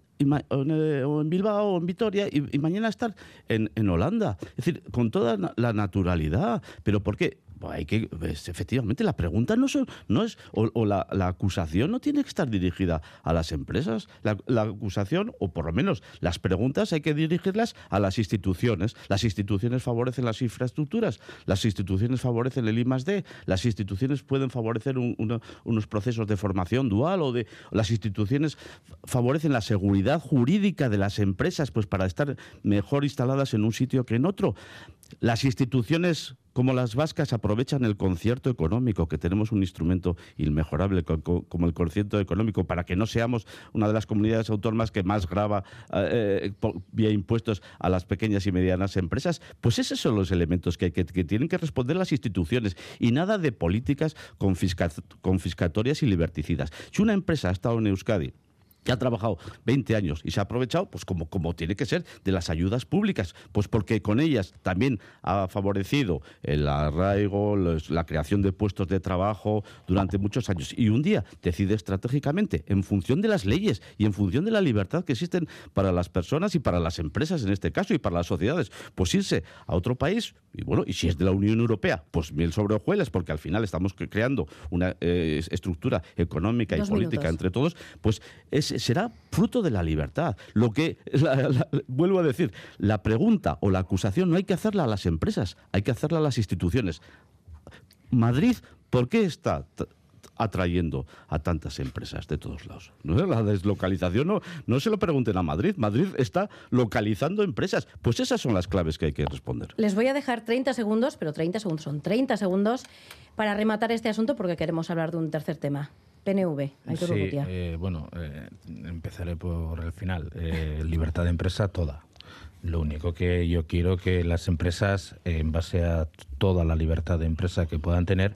o en Bilbao o en Vitoria y, mañana estar en, en, Holanda. Es decir, con toda la naturalidad. ¿Pero por qué? Pues hay que, efectivamente, la pregunta no, son- no es, o, o la, la acusación no tiene que estar dirigida a las empresas. La, la acusación, o por lo menos las preguntas, hay que dirigirlas a las instituciones. Las instituciones favorecen las infraestructuras, las instituciones favorecen el I más D, las instituciones pueden favorecer un- uno- unos procesos de formación dual o de las instituciones favorecen la seguridad jurídica de las empresas, pues para estar mejor instaladas en un sitio que en otro. Las instituciones como las vascas aprovechan el concierto económico, que tenemos un instrumento inmejorable co- co- como el concierto económico, para que no seamos una de las comunidades autónomas que más grava eh, po- vía impuestos a las pequeñas y medianas empresas. Pues esos son los elementos que, que- tienen que responder las instituciones y nada de políticas confisca- confiscatorias y liberticidas. Si una empresa ha estado en Euskadi que ha trabajado 20 años y se ha aprovechado, pues como, como tiene que ser, de las ayudas públicas, pues porque con ellas también ha favorecido el arraigo, los- la creación de puestos de trabajo durante muchos años. Y un día decide estratégicamente, en función de las leyes y en función de la libertad que existen para las personas y para las empresas en este caso y para las sociedades, pues irse a otro país, y bueno, y si es de la Unión Europea, pues miel sobre hojuelas, porque al final estamos cre- creando una eh, estructura económica Dos y política minutos. entre todos, pues es- será fruto de la libertad. Lo que, vuelvo a decir, la pregunta o la acusación no hay que hacerla a las empresas, hay que hacerla a las instituciones. Madrid, ¿por qué está atrayendo a tantas empresas de todos lados? ¿No? La deslocalización no, no se lo pregunten a Madrid. Madrid está localizando empresas. Pues esas son las claves que hay que responder. Les voy a dejar 30 segundos, pero 30 segundos son 30 segundos para rematar este asunto porque queremos hablar de un tercer tema. PNV, Sí, eh, bueno, eh, empezaré por el final. Eh, libertad de empresa toda. Lo único que yo quiero que las empresas, en base a toda la libertad de empresa que puedan tener,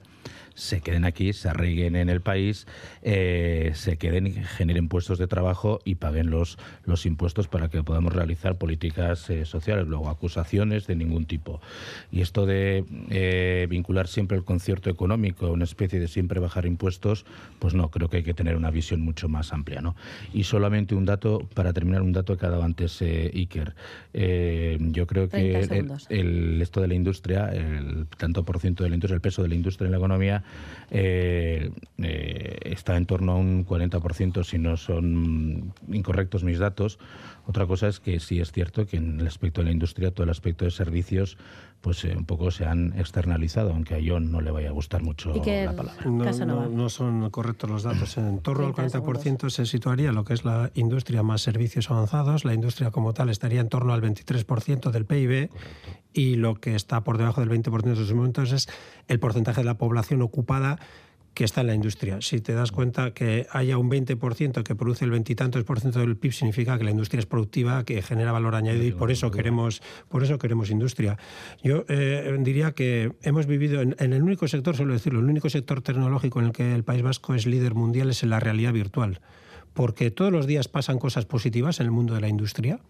se queden aquí, se arraiguen en el país, eh, se queden, y generen puestos de trabajo y paguen los, los impuestos para que podamos realizar políticas eh, sociales. Luego, acusaciones de ningún tipo. Y esto de eh, vincular siempre el concierto económico a una especie de siempre bajar impuestos, pues no, creo que hay que tener una visión mucho más amplia. ¿no? Y solamente un dato, para terminar, un dato que ha dado antes Iker. Yo creo 30 que el- esto de la industria, el tanto por ciento de la industria, el peso de la industria en la economía, eh, eh, está en torno a un 40%, si no son incorrectos mis datos. Otra cosa es que sí es cierto que en el aspecto de la industria, todo el aspecto de servicios, pues eh, un poco se han externalizado, aunque a John no le vaya a gustar mucho la palabra. No, no- no son correctos los datos. En torno al 30 40% se situaría lo que es la industria más servicios avanzados. La industria como tal estaría en torno al 23% del PIB y lo que está por debajo del 20% en estos momentos es el porcentaje de la población ocupada que está en la industria. Si te das cuenta que haya un 20% que produce el veintitantos por ciento del PIB, significa que la industria es productiva, que genera valor añadido y por eso queremos, por eso queremos industria. Yo eh, diría que hemos vivido en, en el único sector, suelo decirlo, el único sector tecnológico en el que el País Vasco es líder mundial es en la realidad virtual. Porque todos los días pasan cosas positivas en el mundo de la industria.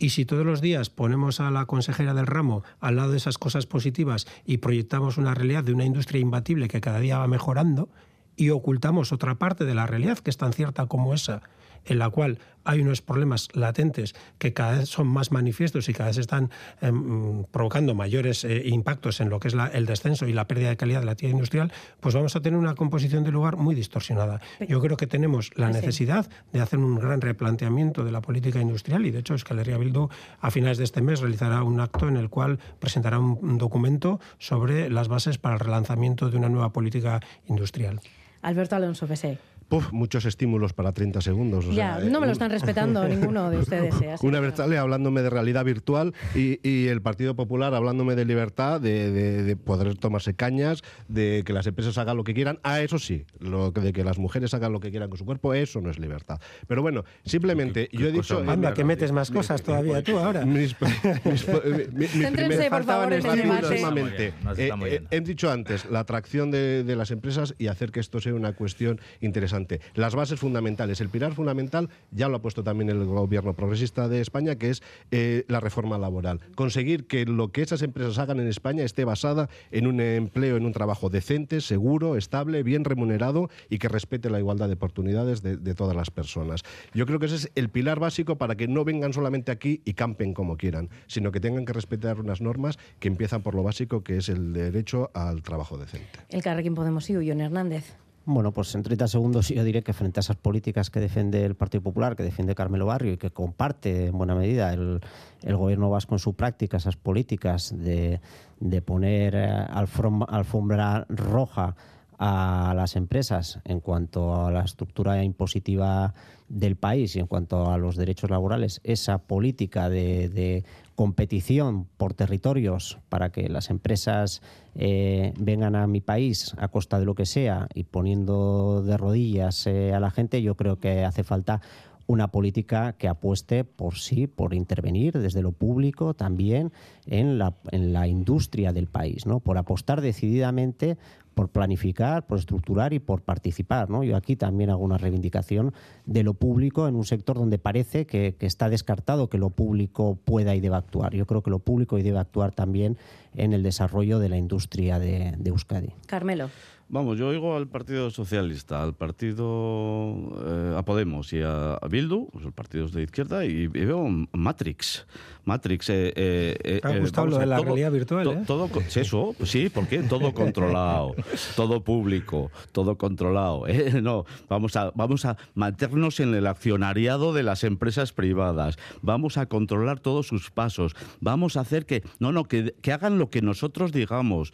Y si todos los días ponemos a la consejera del ramo al lado de esas cosas positivas y proyectamos una realidad de una industria imbatible que cada día va mejorando y ocultamos otra parte de la realidad que es tan cierta como esa, en la cual hay unos problemas latentes que cada vez son más manifiestos y cada vez están em, provocando mayores eh, impactos en lo que es la- el descenso y la pérdida de calidad de la actividad industrial, pues vamos a tener una composición del lugar muy distorsionada. Yo creo que tenemos la sí. necesidad de hacer un gran replanteamiento de la política industrial y de hecho Euskal Herria Bildu a finales de este mes realizará un acto en el cual presentará un, un documento sobre las bases para el relanzamiento de una nueva política industrial. Alberto Alonso, PSE. Puf, muchos estímulos para 30 segundos. o Ya, sea, eh, no me lo un- están respetando ninguno de ustedes. eh, Una Bertale hablándome de realidad virtual y, y el Partido Popular hablándome de libertad, de, de- de poder tomarse cañas, de que las empresas hagan lo que quieran. Ah, eso sí, lo que- de que las mujeres hagan lo que quieran con su cuerpo, eso no es libertad. Pero bueno, simplemente ¿Qué- yo he dicho... Anda, que metes más cosas todavía tú ahora. mis- mis- mi- mi Céntrense, primer- por favor, en el debate. Eh, eh, he dicho antes, la atracción de, de las empresas y hacer que esto sea una cuestión interesante. Las bases fundamentales, el pilar fundamental ya lo ha puesto también el gobierno progresista de España, que es eh, la reforma laboral. Conseguir que lo que esas empresas hagan en España esté basada en un empleo, en un trabajo decente, seguro, estable, bien remunerado y que respete la igualdad de oportunidades de, todas las personas. Yo creo que ese es el pilar básico para que no vengan solamente aquí y campen como quieran, sino que tengan que respetar unas normas que empiezan por lo básico, que es el derecho al trabajo decente. El Carrequín Podemos y Hernández. Bueno, pues en 30 segundos yo diré que frente a esas políticas que defiende el Partido Popular, que defiende Carmelo Barrio y que comparte en buena medida el, el gobierno vasco en su práctica, esas políticas de, de poner eh, alfom- alfombra roja a las empresas en cuanto a la estructura impositiva del país y en cuanto a los derechos laborales, esa política de, de competición por territorios para que las empresas eh, vengan a mi país a costa de lo que sea y poniendo de rodillas eh, a la gente, yo creo que hace falta una política que apueste por sí, por intervenir desde lo público también en la, en la industria del país, ¿no? por apostar decididamente por planificar, por estructurar y por participar. ¿no? Yo aquí también hago una reivindicación de lo público en un sector donde parece que, está descartado que lo público pueda y deba actuar. Yo creo que lo público y debe actuar también en el desarrollo de la industria de, de Euskadi. Carmelo. Vamos, yo oigo al Partido Socialista, al Partido eh, a Podemos y a, a Bildu, los partidos de izquierda, y, y veo Matrix. Matrix. Eh, eh, eh, ha eh, gustado lo de la todo- realidad virtual, to- ¿eh? Todo, eso, pues sí, ¿por qué? Todo controlado, todo público, todo controlado. No, vamos a, vamos a mantenernos en el accionariado de las empresas privadas. Vamos a controlar todos sus pasos. Vamos a hacer que, no, no, que, que hagan lo que nosotros digamos.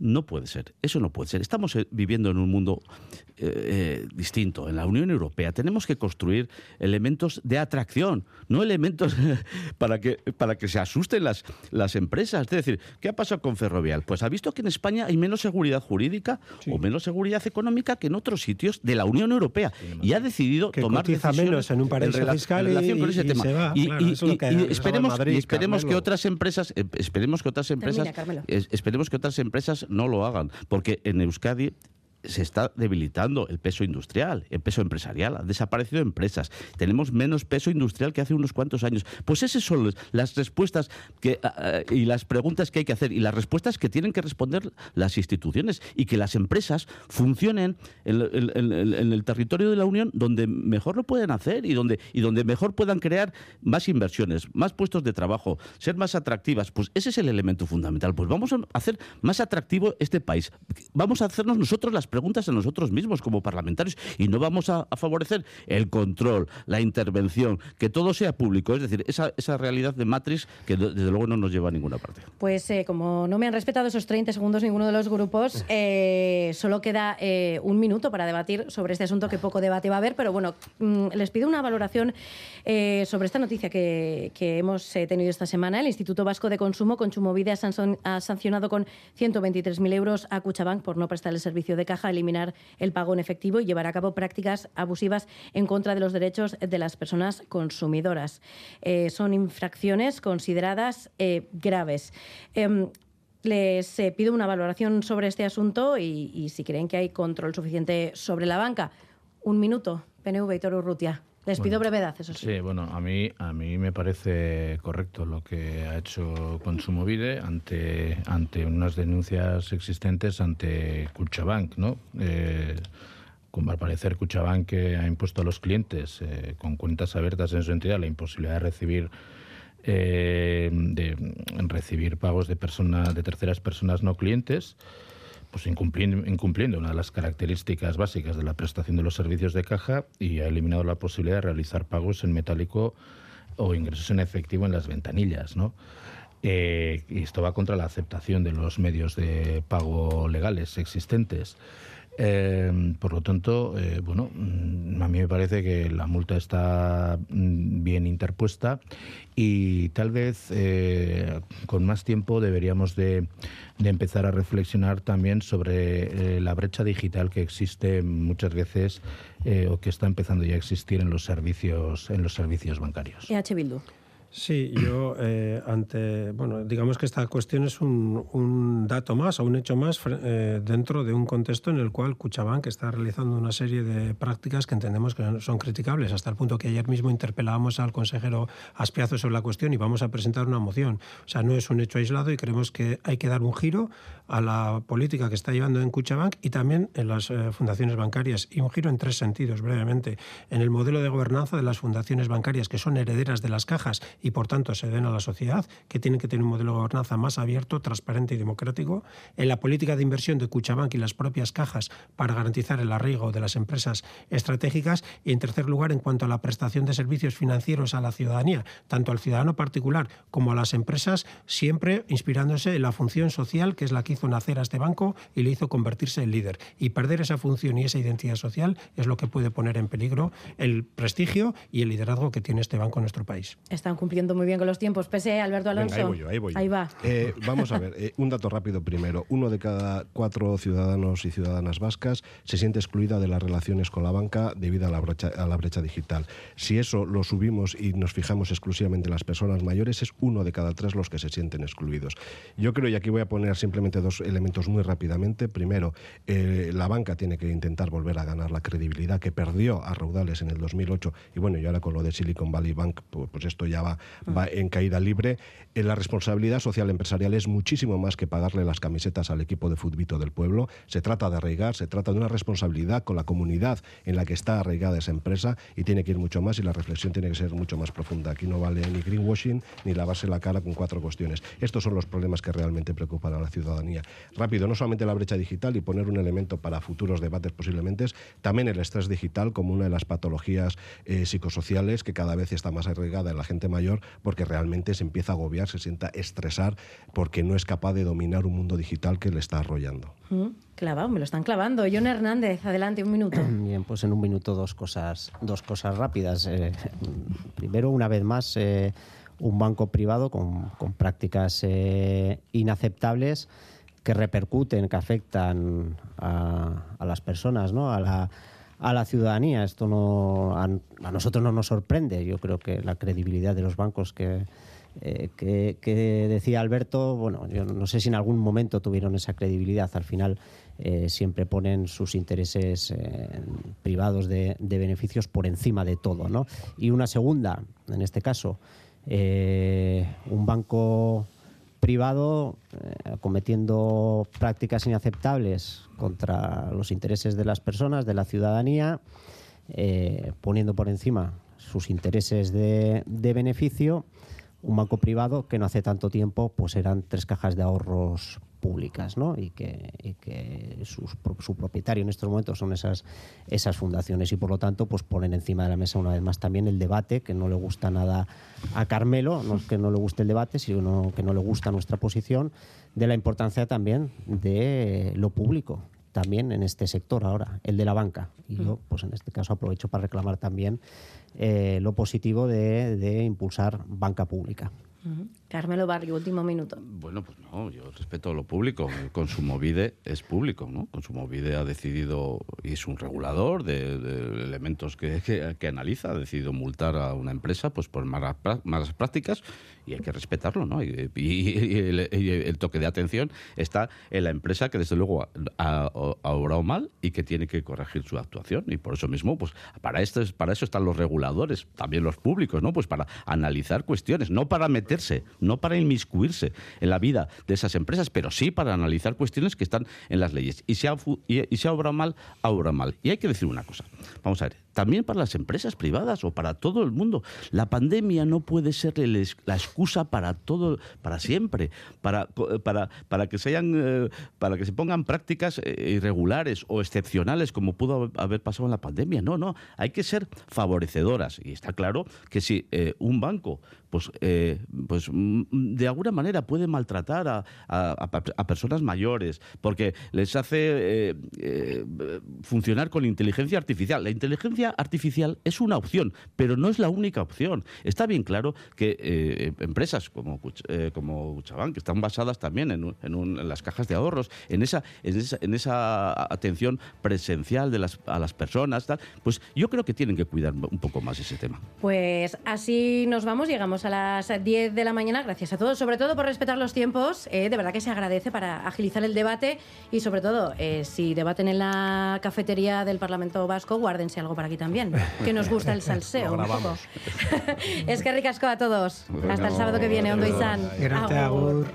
No puede ser, eso no puede ser. Estamos eh, viviendo en un mundo eh, eh, distinto. En la Unión Europea tenemos que construir elementos de atracción, no elementos para que, para que se asusten las, las empresas. Es decir, ¿qué ha pasado con Ferrovial? Pues ha visto que en España hay menos seguridad jurídica o menos seguridad económica que en otros sitios de la Unión Europea. y ha decidido Que tomar decisiones menos en un paraíso rela- fiscal y- relación con ese y tema. se va, Y- claro, eso que en esperemos, Madrid, y esperemos que otras empresas, esperemos que otras empresas, Termina, esperemos que otras empresas no lo hagan, porque en Euskadi se está debilitando el peso industrial, el peso empresarial, han desaparecido empresas, tenemos menos peso industrial que hace unos cuantos años. Pues esas son las- respuestas que, ah, ah, y las preguntas que hay que hacer y las respuestas que tienen que responder las instituciones y que las empresas funcionen en, en- en- en el territorio de la Unión donde mejor lo pueden hacer y donde, y donde mejor puedan crear más inversiones, más puestos de trabajo, ser más atractivas. Pues ese es el elemento fundamental. Pues vamos a hacer más atractivo este país. Vamos a hacernos nosotros las preguntas a nosotros mismos como parlamentarios y no vamos a, a favorecer el control, la intervención, que todo sea público. Es decir, esa, esa realidad de Matrix que de- desde luego no nos lleva a ninguna parte. Pues eh, como no me han respetado esos 30 segundos ninguno de los grupos, eh, solo queda eh, un minuto para debatir sobre este asunto que poco debate va a haber, pero bueno, mm, les pido una valoración eh, sobre esta noticia que, que hemos eh, tenido esta semana. El Instituto Vasco de Consumo, Consumovide, ha sancionado con 123.000 euros a Cuchabank por no prestar el servicio de caja, eliminar el pago en efectivo y llevar a cabo prácticas abusivas en contra de los derechos de las personas consumidoras. Eh, son infracciones consideradas eh, graves. Em, les eh, pido una valoración sobre este asunto y, si creen que hay control suficiente sobre la banca. Un minuto, PNV y Toro. Les pido Bueno, brevedad, eso sí. Sí, bueno, a mí, a mí me parece correcto lo que ha hecho Konsumovide ante, ante unas denuncias existentes ante Cuchabank, ¿no? Eh, como al parecer Cuchabank que ha impuesto a los clientes eh, con cuentas abiertas en su entidad la imposibilidad de recibir eh, de recibir pagos de personas de terceras personas no clientes pues incumpliendo, incumpliendo una de las características básicas de la prestación de los servicios de caja y ha eliminado la posibilidad de realizar pagos en metálico o ingresos en efectivo en las ventanillas, ¿no? Eh, y esto va contra la aceptación de los medios de pago legales existentes. Eh, por lo tanto, eh, bueno, mm, a mí me parece que la multa está mm, bien interpuesta y tal vez eh, con más tiempo deberíamos de, empezar a reflexionar también sobre eh, la brecha digital que existe muchas veces eh, o que está empezando ya a existir en los servicios en los servicios bancarios. EH Bildu. Sí, yo eh, ante, bueno, digamos que esta cuestión es un, un dato más o un hecho más eh, dentro de un contexto en el cual Cuchabank está realizando una serie de prácticas que entendemos que son criticables, hasta el punto que ayer mismo interpelábamos al consejero Aspiazo sobre la cuestión y vamos a presentar una moción. O sea, no es un hecho aislado y creemos que hay que dar un giro a la política que está llevando en Cuchabank y también en las eh, fundaciones bancarias. Y un giro en tres sentidos, brevemente. En el modelo de gobernanza de las fundaciones bancarias, que son herederas de las cajas y por tanto se den a la sociedad, que tienen que tener un modelo de gobernanza más abierto, transparente y democrático, en la política de inversión de Cuchabank y las propias cajas para garantizar el arraigo de las empresas estratégicas y en tercer lugar en cuanto a la prestación de servicios financieros a la ciudadanía, tanto al ciudadano particular como a las empresas, siempre inspirándose en la función social que es la que hizo nacer a este banco y le hizo convertirse en líder. Y perder esa función y esa identidad social es lo que puede poner en peligro el prestigio y el liderazgo que tiene este banco en nuestro país. Están cumpliendo muy bien con los tiempos. Pese, Alberto Alonso. Venga, ahí voy yo, ahí voy yo. Ahí va. Eh, vamos a ver, eh, un dato rápido primero. Uno de cada cuatro ciudadanos y ciudadanas vascas se siente excluida de las relaciones con la banca debido a la brecha, a la brecha digital. Si eso lo subimos y nos fijamos exclusivamente en las personas mayores, es uno de cada tres los que se sienten excluidos. Yo creo, y aquí voy a poner simplemente dos elementos muy rápidamente. Primero, eh, la banca tiene que intentar volver a ganar la credibilidad que perdió a raudales en el 2008 y bueno, y ahora con lo de Silicon Valley Bank, pues, pues esto ya va, va en caída libre. Eh, la responsabilidad social empresarial es muchísimo más que pagarle las camisetas al equipo de futbito del pueblo. Se trata de arraigar, se trata de una responsabilidad con la comunidad en la que está arraigada esa empresa y tiene que ir mucho más y la reflexión tiene que ser mucho más profunda. Aquí no vale ni greenwashing ni lavarse la cara con cuatro cuestiones. Estos son los problemas que realmente preocupan a la ciudadanía. Rápido, no solamente la brecha digital y poner un elemento para futuros debates posiblemente, también el estrés digital como una de las patologías eh, psicosociales que cada vez está más arraigada en la gente mayor porque realmente se empieza a agobiar, se sienta estresar porque no es capaz de dominar un mundo digital que le está arrollando. Mm, Clavado, me lo están clavando. John Hernández, adelante, un minuto. Bien, pues en un minuto dos cosas, dos cosas rápidas. Eh, primero, una vez más, eh, un banco privado con, con prácticas eh, inaceptables que repercuten, que afectan a, a las personas, ¿no? A la, a la ciudadanía. Esto no a, a, nosotros no nos sorprende. Yo creo que la credibilidad de los bancos que, eh, que, decía Alberto, bueno, yo no sé si en algún momento tuvieron esa credibilidad. Al final eh, siempre ponen sus intereses eh, privados de, beneficios por encima de todo, ¿no? Y una segunda, en este caso, eh, un banco privado cometiendo prácticas inaceptables contra los intereses de las personas, de la ciudadanía, poniendo por encima sus intereses de, beneficio, un banco privado que no hace tanto tiempo pues eran tres cajas de ahorros públicas ¿no? y que, y que sus, su propietario en estos momentos son esas, esas fundaciones y por lo tanto pues ponen encima de la mesa una vez más también el debate que no le gusta nada a Carmelo, no es que no le guste el debate, sino que no le gusta nuestra posición de la importancia también de lo público también en este sector ahora, el de la banca. Y yo, pues en este caso, aprovecho para reclamar también eh, lo positivo de, de impulsar banca pública. Uh -huh. Carmelo Barrio, último minuto. Bueno, pues no, yo respeto lo público. Consumovide es público, ¿no? Consumovide ha decidido, y es un regulador de, de elementos que, que, que, analiza, ha decidido multar a una empresa pues por malas, malas prácticas y hay que respetarlo, ¿no? Y, y, y, el, y, el, toque de atención está en la empresa que desde luego ha, ha, ha, obrado mal y que tiene que corregir su actuación. Y por eso mismo, pues para, esto, para eso están los reguladores, también los públicos, ¿no? Pues para analizar cuestiones, no para meterse no para inmiscuirse en la vida de esas empresas, pero sí para analizar cuestiones que están en las leyes. Y si ha, y, se ha obrado mal, ha obrado mal. Y hay que decir una cosa. Vamos a ver, también para las empresas privadas o para todo el mundo, la pandemia no puede ser la excusa para todo, para siempre, para, para, para que se hayan, eh, para que se pongan prácticas eh, irregulares o excepcionales como pudo haber pasado en la pandemia. No, no, hay que ser favorecedoras. Y está claro que si eh, un banco pues, eh, pues de alguna manera puede maltratar a, a, personas mayores porque les hace eh, eh, funcionar con inteligencia artificial. La inteligencia artificial es una opción, pero no es la única opción. Está bien claro que eh, empresas como, como Cuchabank, que están basadas también en, un- en un- en las cajas de ahorros, en esa, en esa, en esa atención presencial de las, a las personas, tal, pues yo creo que tienen que cuidar un poco más ese tema. Pues así nos vamos, llegamos a las 10 de la mañana. Gracias a todos, sobre todo por respetar los tiempos. eh, de verdad que se agradece para agilizar el debate y sobre todo, eh, si debaten en la cafetería del Parlamento Vasco, guárdense algo para aquí también, que nos gusta el salseo. Un poco. es que ricasco a todos. Hasta el sábado que viene, Ondo Izan. Grande agur.